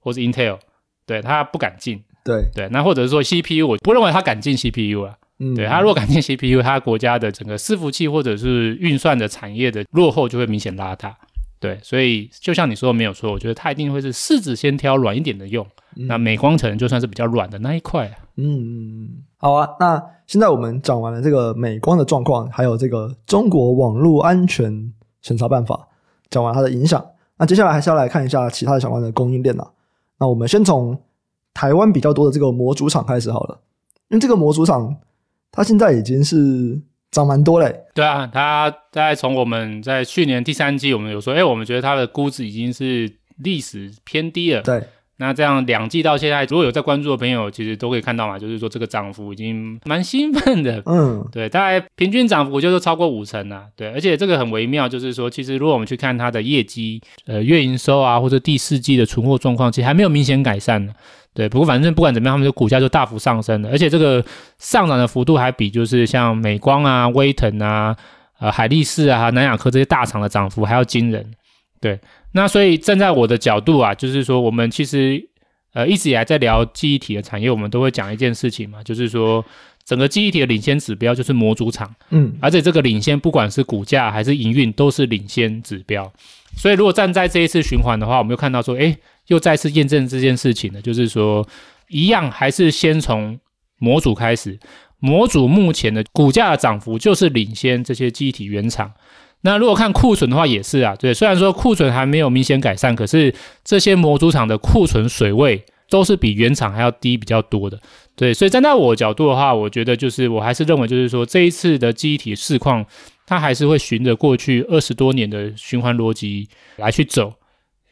[SPEAKER 2] 或是 Intel，对，他不敢进。对对，那或者是说 CPU，我不认为他敢进 CPU 啊。嗯，对，他如果敢进 CPU，他国家的整个伺服器或者是运算的产业的落后就会明显拉大。对，所以就像你说的没有错，我觉得它一定会是柿子先挑软一点的用。嗯、那美光城就算是比较软的那一块。
[SPEAKER 1] 嗯，好啊。那现在我们讲完了这个美光的状况，还有这个中国网络安全审查办法，讲完它的影响。那接下来还是要来看一下其他的相关的供应链啊。那我们先从台湾比较多的这个模组厂开始好了，因为这个模组厂它现在已经是。涨蛮多嘞，
[SPEAKER 2] 对啊，它大概从我们在去年第三季，我们有说，哎，我们觉得它的估值已经是历史偏低了。
[SPEAKER 1] 对，
[SPEAKER 2] 那这样两季到现在，如果有在关注的朋友，其实都可以看到嘛，就是说这个涨幅已经蛮兴奋的。嗯，对，大概平均涨幅就是超过五成啊。对，而且这个很微妙，就是说，其实如果我们去看它的业绩，呃，月营收啊，或者第四季的存货状况，其实还没有明显改善呢。对，不过反正不管怎么样，他们的股价就大幅上升了，而且这个上涨的幅度还比就是像美光啊、威腾啊、呃海力士啊、南亚科这些大厂的涨幅还要惊人。对，那所以站在我的角度啊，就是说我们其实呃一直以来在聊记忆体的产业，我们都会讲一件事情嘛，就是说整个记忆体的领先指标就是模组厂，嗯，而且这个领先不管是股价还是营运都是领先指标。所以如果站在这一次循环的话，我们又看到说，诶又再次验证这件事情呢，就是说，一样还是先从模组开始，模组目前的股价的涨幅就是领先这些机体原厂。那如果看库存的话，也是啊，对，虽然说库存还没有明显改善，可是这些模组厂的库存水位都是比原厂还要低比较多的。对，所以站在我角度的话，我觉得就是我还是认为就是说，这一次的机体市况，它还是会循着过去二十多年的循环逻辑来去走。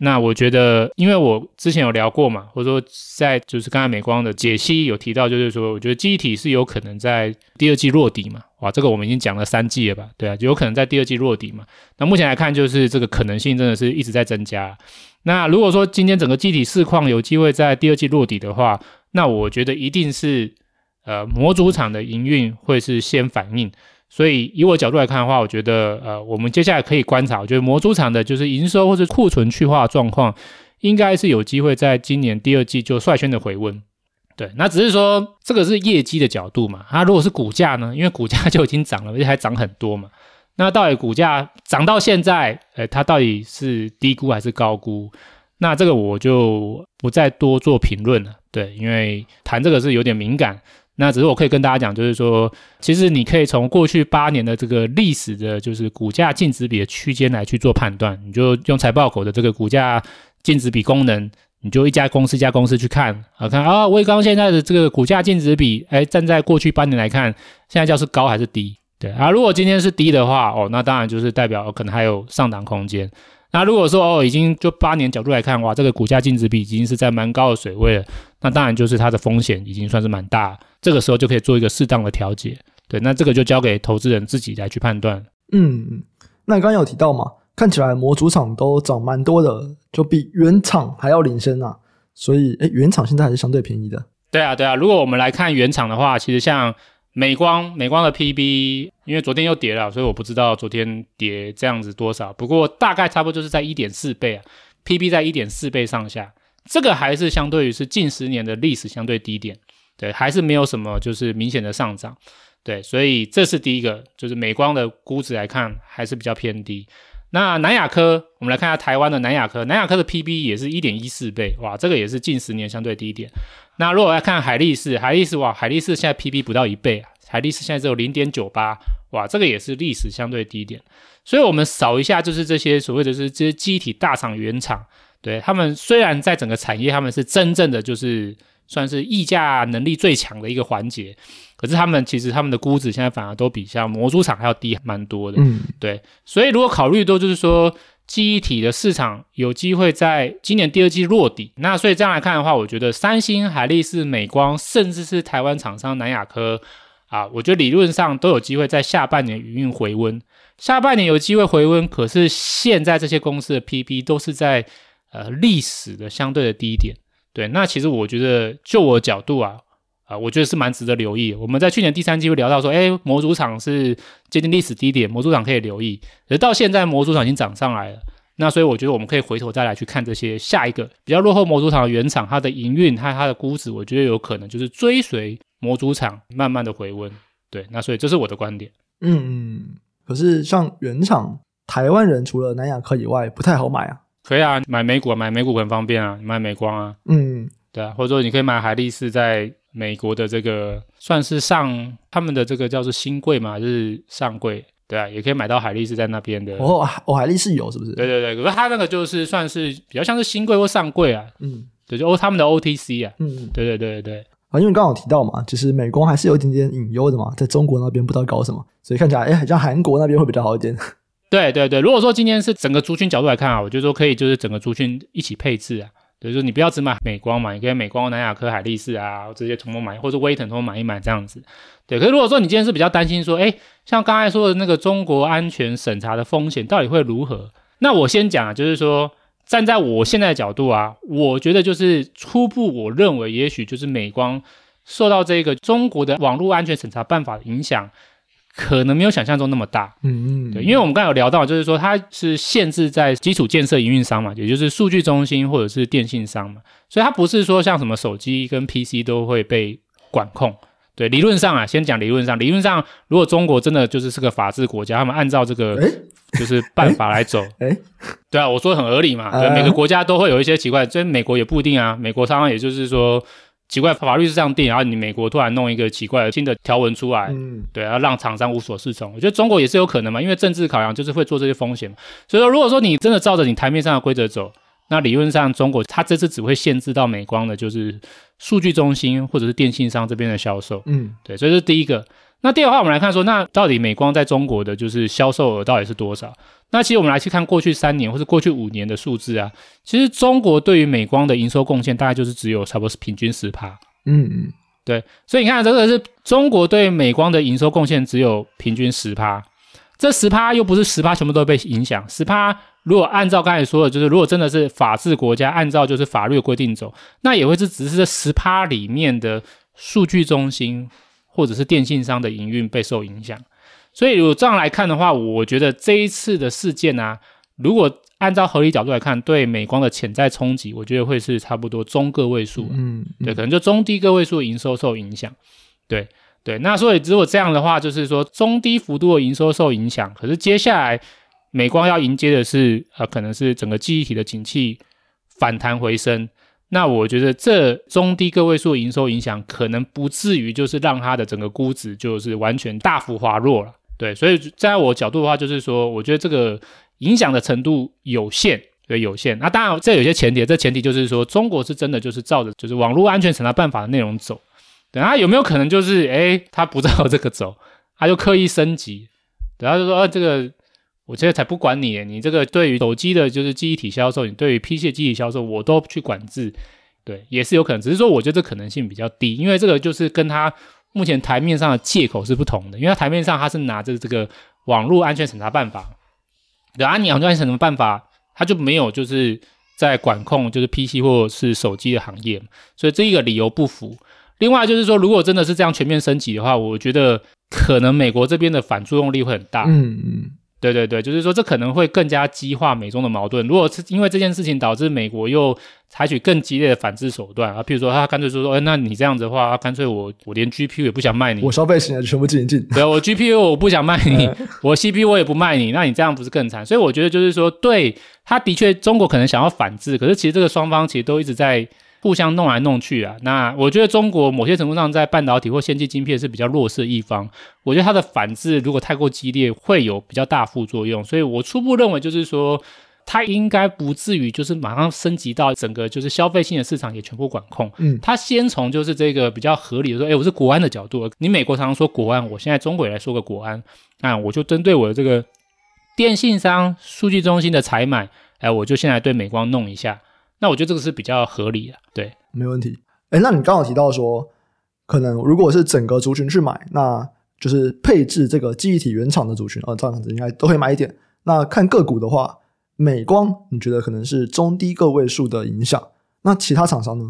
[SPEAKER 2] 那我觉得，因为我之前有聊过嘛，或者说在就是刚才美光的解析有提到，就是说，我觉得记忆体是有可能在第二季落底嘛。哇，这个我们已经讲了三季了吧？对啊，有可能在第二季落底嘛。那目前来看，就是这个可能性真的是一直在增加。那如果说今天整个记忆体市况有机会在第二季落底的话，那我觉得一定是呃模组厂的营运会是先反应。所以以我角度来看的话，我觉得呃，我们接下来可以观察，我觉得模组厂的就是营收或者库存去化状况，应该是有机会在今年第二季就率先的回温。对，那只是说这个是业绩的角度嘛，它如果是股价呢？因为股价 就已经涨了，而且还涨很多嘛。那到底股价涨到现在，诶，它到底是低估还是高估？那这个我就不再多做评论了。对，因为谈这个是有点敏感。那只是我可以跟大家讲，就是说，其实你可以从过去八年的这个历史的，就是股价净值比的区间来去做判断。你就用财报狗的这个股价净值比功能，你就一家公司一家公司去看，啊，看啊，威刚现在的这个股价净值比，哎，站在过去八年来看，现在叫是高还是低？对啊，如果今天是低的话，哦，那当然就是代表可能还有上档空间。那如果说哦，已经就八年角度来看，哇，这个股价净值比已经是在蛮高的水位了，那当然就是它的风险已经算是蛮大，这个时候就可以做一个适当的调节。对，那这个就交给投资人自己来去判断。
[SPEAKER 1] 嗯，那你刚刚有提到嘛，看起来模组厂都涨蛮多的，就比原厂还要领先啊。所以，诶，原厂现在还是相对便宜的。
[SPEAKER 2] 对啊，对啊，如果我们来看原厂的话，其实像。美光，美光的 PB，因为昨天又跌了，所以我不知道昨天跌这样子多少。不过大概差不多就是在一点四倍啊，PB 在一点四倍上下，这个还是相对于是近十年的历史相对低点，对，还是没有什么就是明显的上涨。对，所以这是第一个，就是美光的估值来看还是比较偏低。那南亚科，我们来看一下台湾的南亚科，南亚科的 PB 也是一点一四倍，哇，这个也是近十年相对低点。那如果来看海力士，海力士哇，海力士现在 PB 不到一倍啊，海力士现在只有零点九八，哇，这个也是历史相对低点。所以我们扫一下，就是这些所谓的是这些机体大厂原厂，对，他们虽然在整个产业他们是真正的就是算是溢价能力最强的一个环节。可是他们其实他们的估值现在反而都比像模组厂还要低蛮多的，
[SPEAKER 1] 嗯，
[SPEAKER 2] 对。所以如果考虑到就是说记忆体的市场有机会在今年第二季落底，那所以这样来看的话，我觉得三星、海力士、美光，甚至是台湾厂商南亚科啊，我觉得理论上都有机会在下半年营运回温。下半年有机会回温，可是现在这些公司的 PB 都是在呃历史的相对的低点，对。那其实我觉得就我角度啊。啊，我觉得是蛮值得留意。我们在去年第三季会聊到说，哎，模组厂是接近历史低点，模组厂可以留意。而到现在，模组厂已经涨上来了，那所以我觉得我们可以回头再来去看这些下一个比较落后模组厂的原厂，它的营运和它的估值，我觉得有可能就是追随模组厂慢慢的回温。对，那所以这是我的观点。
[SPEAKER 1] 嗯嗯，可是像原厂，台湾人除了南亚科以外，不太好买啊。
[SPEAKER 2] 可以啊，买美股啊，买美股很方便啊，买美光啊。
[SPEAKER 1] 嗯，
[SPEAKER 2] 对啊，或者说你可以买海力士在。美国的这个算是上他们的这个叫做新贵嘛，就是上柜，对啊，也可以买到海力士在那边的。
[SPEAKER 1] 哦，哦，海力士有是不是？
[SPEAKER 2] 对对对，可是它那个就是算是比较像是新贵或上柜啊。
[SPEAKER 1] 嗯，
[SPEAKER 2] 对，就 O 他们的 OTC 啊。
[SPEAKER 1] 嗯，
[SPEAKER 2] 对对对对
[SPEAKER 1] 啊，因为刚好提到嘛，就是美光还是有一点点隐忧的嘛，在中国那边不知道搞什么，所以看起来哎，好像韩国那边会比较好一点。
[SPEAKER 2] 对对对，如果说今天是整个族群角度来看啊，我就说可以就是整个族群一起配置啊。就是说，你不要只买美光嘛，你可以美光、南亚科、海力士啊这些统统买，或者威腾统统买一买这样子。对，可是如果说你今天是比较担心说，哎，像刚才说的那个中国安全审查的风险到底会如何？那我先讲啊，就是说站在我现在的角度啊，我觉得就是初步我认为，也许就是美光受到这个中国的网络安全审查办法的影响。可能没有想象中那么大，
[SPEAKER 1] 嗯嗯，
[SPEAKER 2] 对，因为我们刚才有聊到，就是说它是限制在基础建设营运商嘛，也就是数据中心或者是电信商嘛，所以它不是说像什么手机跟 PC 都会被管控。对，理论上啊，先讲理论上，理论上如果中国真的就是是个法治国家，他们按照这个就是办法来走，
[SPEAKER 1] 诶？
[SPEAKER 2] 对啊，我说很合理嘛，对，每个国家都会有一些奇怪，所以美国也不一定啊，美国常常也就是说。奇怪，法律是这样定，然后你美国突然弄一个奇怪的新的条文出来，嗯，对，要让厂商无所适从。我觉得中国也是有可能嘛，因为政治考量就是会做这些风险嘛。所以说，如果说你真的照着你台面上的规则走，那理论上中国它这次只会限制到美光的，就是数据中心或者是电信商这边的销售，嗯，对，所以这是第一个。那第二的话，我们来看说，那到底美光在中国的就是销售额到底是多少？那其实我们来去看过去三年或者过去五年的数字啊，其实中国对于美光的营收贡献大概就是只有差不多是平均十趴。
[SPEAKER 1] 嗯嗯，
[SPEAKER 2] 对，所以你看这个是中国对美光的营收贡献只有平均十趴，这十趴又不是十趴全部都被影响，十趴如果按照刚才说的，就是如果真的是法治国家，按照就是法律的规定走，那也会是只是这十趴里面的数据中心。或者是电信商的营运备受影响，所以如果这样来看的话，我觉得这一次的事件呢、啊，如果按照合理角度来看，对美光的潜在冲击，我觉得会是差不多中个位数，
[SPEAKER 1] 嗯，嗯，
[SPEAKER 2] 对，可能就中低个位数营收受影响，对对。那所以如果这样的话，就是说中低幅度的营收受影响，可是接下来美光要迎接的是，呃，可能是整个记忆体的景气反弹回升。那我觉得这中低个位数营收影响可能不至于就是让它的整个估值就是完全大幅滑落了，对，所以站在我角度的话，就是说我觉得这个影响的程度有限，对，有限。那当然这有些前提，这前提就是说中国是真的就是照着就是网络安全审查办法的内容走，对，它有没有可能就是诶他不照这个走，他就刻意升级，等，他就说呃这个。我现在才不管你，你这个对于手机的就是记忆体销售，你对于 PC 的记忆体销售，我都去管制，对，也是有可能。只是说，我觉得这可能性比较低，因为这个就是跟他目前台面上的借口是不同的。因为他台面上他是拿着这个网络安全审查办法，对啊，你网络安全审查办法，他就没有就是在管控就是 PC 或者是手机的行业，所以这一个理由不符。另外就是说，如果真的是这样全面升级的话，我觉得可能美国这边的反作用力会很大。
[SPEAKER 1] 嗯嗯。
[SPEAKER 2] 对对对，就是说这可能会更加激化美中的矛盾。如果是因为这件事情导致美国又采取更激烈的反制手段啊，譬如说他干脆说说，哎，那你这样子的话，干脆我我连 GPU 也不想卖你，
[SPEAKER 1] 我消费型的全部进一进。
[SPEAKER 2] 对，我 GPU 我不想卖你，我 CPU 我也不卖你，那你这样不是更惨？所以我觉得就是说，对，他的确中国可能想要反制，可是其实这个双方其实都一直在。互相弄来弄去啊，那我觉得中国某些程度上在半导体或先进晶片是比较弱势的一方。我觉得它的反制如果太过激烈，会有比较大副作用。所以我初步认为就是说，它应该不至于就是马上升级到整个就是消费性的市场也全部管控。嗯，它先从就是这个比较合理的说，哎，我是国安的角度，你美国常常说国安，我现在中国也来说个国安，那我就针对我的这个电信商数据中心的采买，哎，我就先来对美光弄一下。那我觉得这个是比较合理的，对，
[SPEAKER 1] 没问题。诶，那你刚好提到说，可能如果是整个族群去买，那就是配置这个记忆体原厂的族群，啊，这样子应该都会买一点。那看个股的话，美光你觉得可能是中低个位数的影响？那其他厂商呢？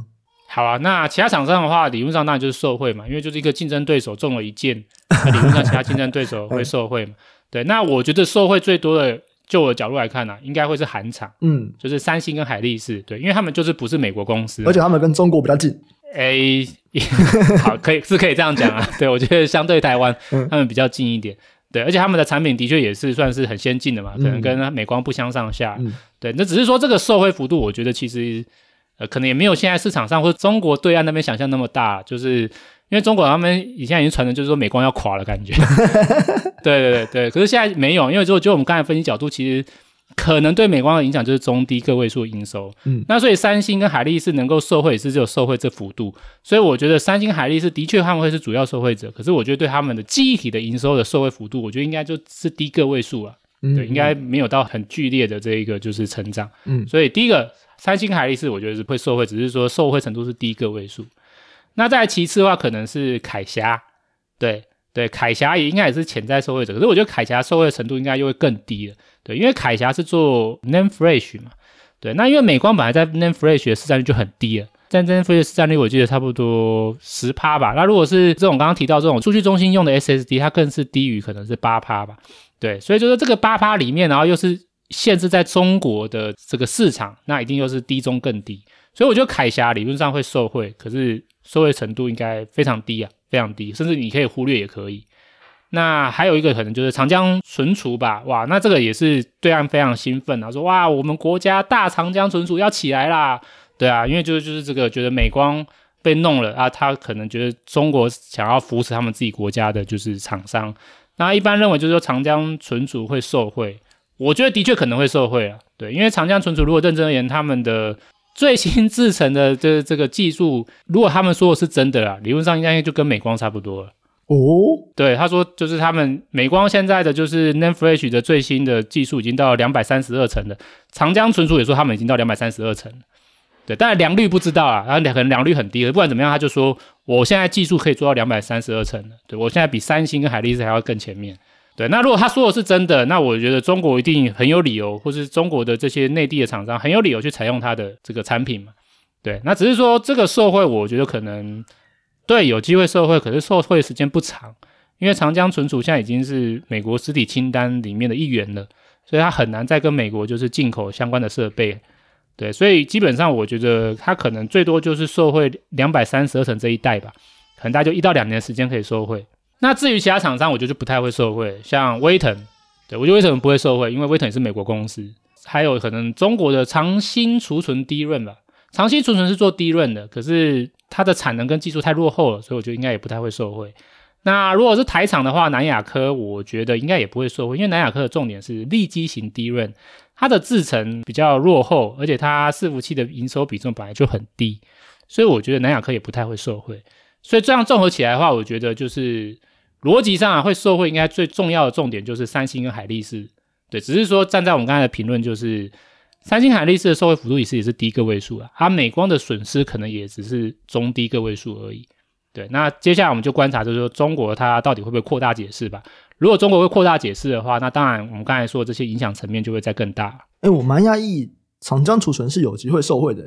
[SPEAKER 2] 好啊，那其他厂商的话，理论上当然就是受贿嘛，因为就是一个竞争对手中了一箭，那理论上其他竞争对手会 受贿嘛。对，那我觉得受贿最多的。就我的角度来看呢、啊，应该会是韩厂，嗯，就是三星跟海力士，对，因为他们就是不是美国公司，
[SPEAKER 1] 而且他们跟中国比较近，
[SPEAKER 2] 哎，好，可以是可以这样讲啊，对，我觉得相对台湾，他们比较近一点，对，而且他们的产品的确也是算是很先进的嘛，可能跟美光不相上下，嗯、对，那只是说这个受惠幅度，我觉得其实呃，可能也没有现在市场上或者中国对岸那边想象那么大，就是。因为中国他们以前已经传的，就是说美光要垮了感觉。对对对对，可是现在没有，因为就就我们刚才分析角度，其实可能对美光的影响就是中低个位数营收。嗯，那所以三星跟海力士能够受惠，也是只有受惠这幅度。所以我觉得三星、海力士的确他们会是主要受惠者，可是我觉得对他们的记忆体的营收的受惠幅度，我觉得应该就是低个位数了。嗯，对，应该没有到很剧烈的这一个就是成长。嗯，所以第一个三星、海力士，我觉得是会受惠，只是说受惠程度是低个位数。那再其次的话，可能是凯霞，对对，凯霞也应该也是潜在受惠者，可是我觉得凯霞受惠的程度应该又会更低了，对，因为凯霞是做 NAND Flash 嘛，对，那因为美光本来在 NAND Flash 的市占率就很低了，在 NAND Flash 市占率我记得差不多十趴吧，那如果是这种刚刚提到这种数据中心用的 SSD，它更是低于可能是八趴吧，对，所以就是这个八趴里面，然后又是限制在中国的这个市场，那一定又是低中更低，所以我觉得凯霞理论上会受惠，可是。受惠程度应该非常低啊，非常低，甚至你可以忽略也可以。那还有一个可能就是长江存储吧，哇，那这个也是对岸非常兴奋啊，说哇，我们国家大长江存储要起来啦，对啊，因为就是就是这个觉得美光被弄了啊，他可能觉得中国想要扶持他们自己国家的就是厂商，那一般认为就是说长江存储会受惠，我觉得的确可能会受惠啊，对，因为长江存储如果认真而言，他们的。最新制成的这这个技术，如果他们说的是真的啦，理论上应该就跟美光差不多了。哦，对，他说就是他们美光现在的就是 NAND Flash 的最新的技术已经到两百三十二层了。长江存储也说他们已经到两百三十二层。对，但是良率不知道啊，然后可能良率很低了，不管怎么样，他就说我现在技术可以做到两百三十二层了。对，我现在比三星跟海力士还要更前面。对，那如果他说的是真的，那我觉得中国一定很有理由，或是中国的这些内地的厂商很有理由去采用他的这个产品嘛。对，那只是说这个受惠，我觉得可能对有机会受惠，可是受惠时间不长，因为长江存储现在已经是美国实体清单里面的一员了，所以他很难再跟美国就是进口相关的设备。对，所以基本上我觉得他可能最多就是受惠两百三十二层这一代吧，可能大概就一到两年时间可以受惠。那至于其他厂商，我觉得就不太会受惠，像威腾，对，我觉得威腾不会受惠，因为威腾也是美国公司。还有可能中国的长兴储存 DRAM 吧，长兴储存是做低润的，可是它的产能跟技术太落后了，所以我觉得应该也不太会受惠。那如果是台厂的话，南亚科我觉得应该也不会受惠，因为南亚科的重点是利基型低润它的制程比较落后，而且它伺服器的营收比重本来就很低，所以我觉得南亚科也不太会受惠。所以这样综合起来的话，我觉得就是。逻辑上啊，会受惠应该最重要的重点就是三星跟海力士，对，只是说站在我们刚才的评论，就是三星海力士的受惠幅度也是也是低个位数啊，它美光的损失可能也只是中低个位数而已。对，那接下来我们就观察，就是说中国它到底会不会扩大解释吧？如果中国会扩大解释的话，那当然我们刚才说的这些影响层面就会再更大。
[SPEAKER 1] 哎，我蛮讶异，长江储存是有机会受惠的，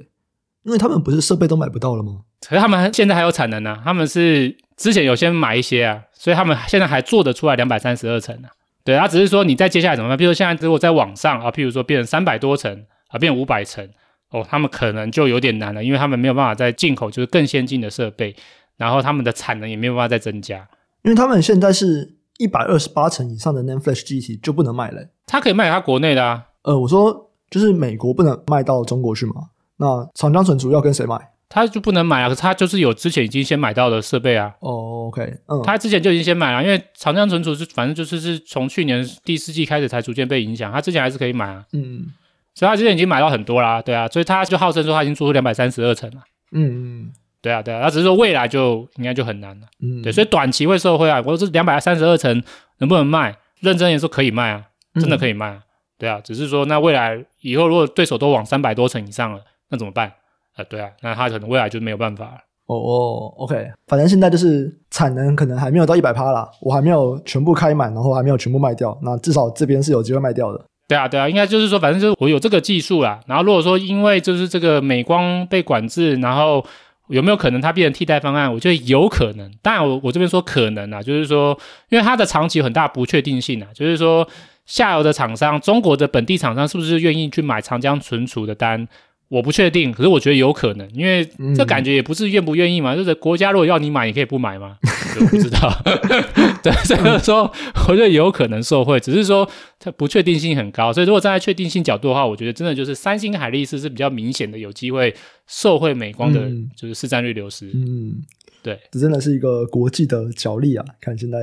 [SPEAKER 1] 因为他们不是设备都买不到了吗？
[SPEAKER 2] 可是他们现在还有产能呢、啊，他们是之前有先买一些啊。所以他们现在还做得出来两百三十二层呢。对，他只是说你在接下来怎么办？比如说现在如果在网上啊，譬如说变成三百多层啊，变五百层哦，他们可能就有点难了，因为他们没有办法再进口就是更先进的设备，然后他们的产能也没有办法再增加，
[SPEAKER 1] 因为他们现在是一百二十八层以上的 NAND Flash 记忆体就不能卖了。
[SPEAKER 2] 他可以卖给他国内的啊。
[SPEAKER 1] 呃，我说就是美国不能卖到中国去嘛？那长江存储要跟谁买？
[SPEAKER 2] 他就不能买啊，可是他就是有之前已经先买到的设备啊。
[SPEAKER 1] 哦、oh，OK，嗯，
[SPEAKER 2] 他之前就已经先买了，因为长江存储是反正就是是从去年第四季开始才逐渐被影响，他之前还是可以买啊。
[SPEAKER 1] 嗯，
[SPEAKER 2] 所以他之前已经买到很多啦，对啊，所以他就号称说他已经做出两百三十二层了。
[SPEAKER 1] 嗯嗯，
[SPEAKER 2] 对啊对啊，他只是说未来就应该就很难了。
[SPEAKER 1] 嗯，
[SPEAKER 2] 对，所以短期会受惠啊。我说这两百三十二层能不能卖？认真也说可以卖啊，真的可以卖啊。嗯、对啊，只是说那未来以后如果对手都往三百多层以上了，那怎么办？啊、呃，对啊，那他可能未来就没有办法了。
[SPEAKER 1] 哦哦，OK，反正现在就是产能可能还没有到一百趴啦，我还没有全部开满，然后还没有全部卖掉，那至少这边是有机会卖掉的。
[SPEAKER 2] 对啊，对啊，应该就是说，反正就是我有这个技术啦。然后如果说因为就是这个美光被管制，然后有没有可能它变成替代方案？我觉得有可能。当然我，我我这边说可能啊，就是说，因为它的长期有很大不确定性啊，就是说下游的厂商，中国的本地厂商是不是愿意去买长江存储的单？我不确定，可是我觉得有可能，因为这感觉也不是愿不愿意嘛，嗯、就是国家如果要你买，你可以不买吗？我不知道，对，所以说我觉得有可能受惠，只是说它不确定性很高，所以如果站在确定性角度的话，我觉得真的就是三星、海力士是比较明显的有机会受惠美光的，就是市占率流失。嗯，对，
[SPEAKER 1] 这真的是一个国际的角力啊，看现在。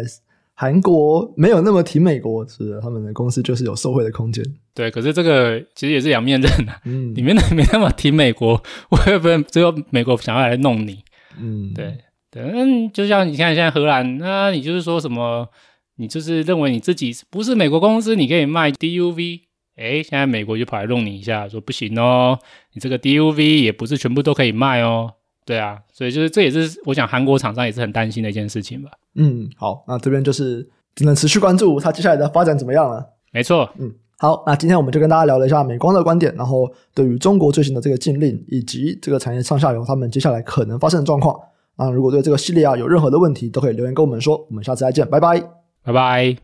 [SPEAKER 1] 韩国没有那么挺美国，是他们的公司就是有受贿的空间。
[SPEAKER 2] 对，可是这个其实也是两面刃啊。嗯，里面的没那么挺美国，我也不能只有美国想要来弄你。嗯，对对，嗯，就像你看现在荷兰，那你就是说什么，你就是认为你自己不是美国公司，你可以卖 DUV，诶，现在美国就跑来弄你一下，说不行哦，你这个 DUV 也不是全部都可以卖哦。对啊，所以就是这也是我想韩国厂商也是很担心的一件事情吧。
[SPEAKER 1] 嗯，好，那这边就是只能持续关注它接下来的发展怎么样了。
[SPEAKER 2] 没错，
[SPEAKER 1] 嗯，好，那今天我们就跟大家聊了一下美光的观点，然后对于中国最新的这个禁令以及这个产业上下游他们接下来可能发生的状况。啊，如果对这个系列啊有任何的问题，都可以留言跟我们说。我们下次再见，拜拜，
[SPEAKER 2] 拜拜。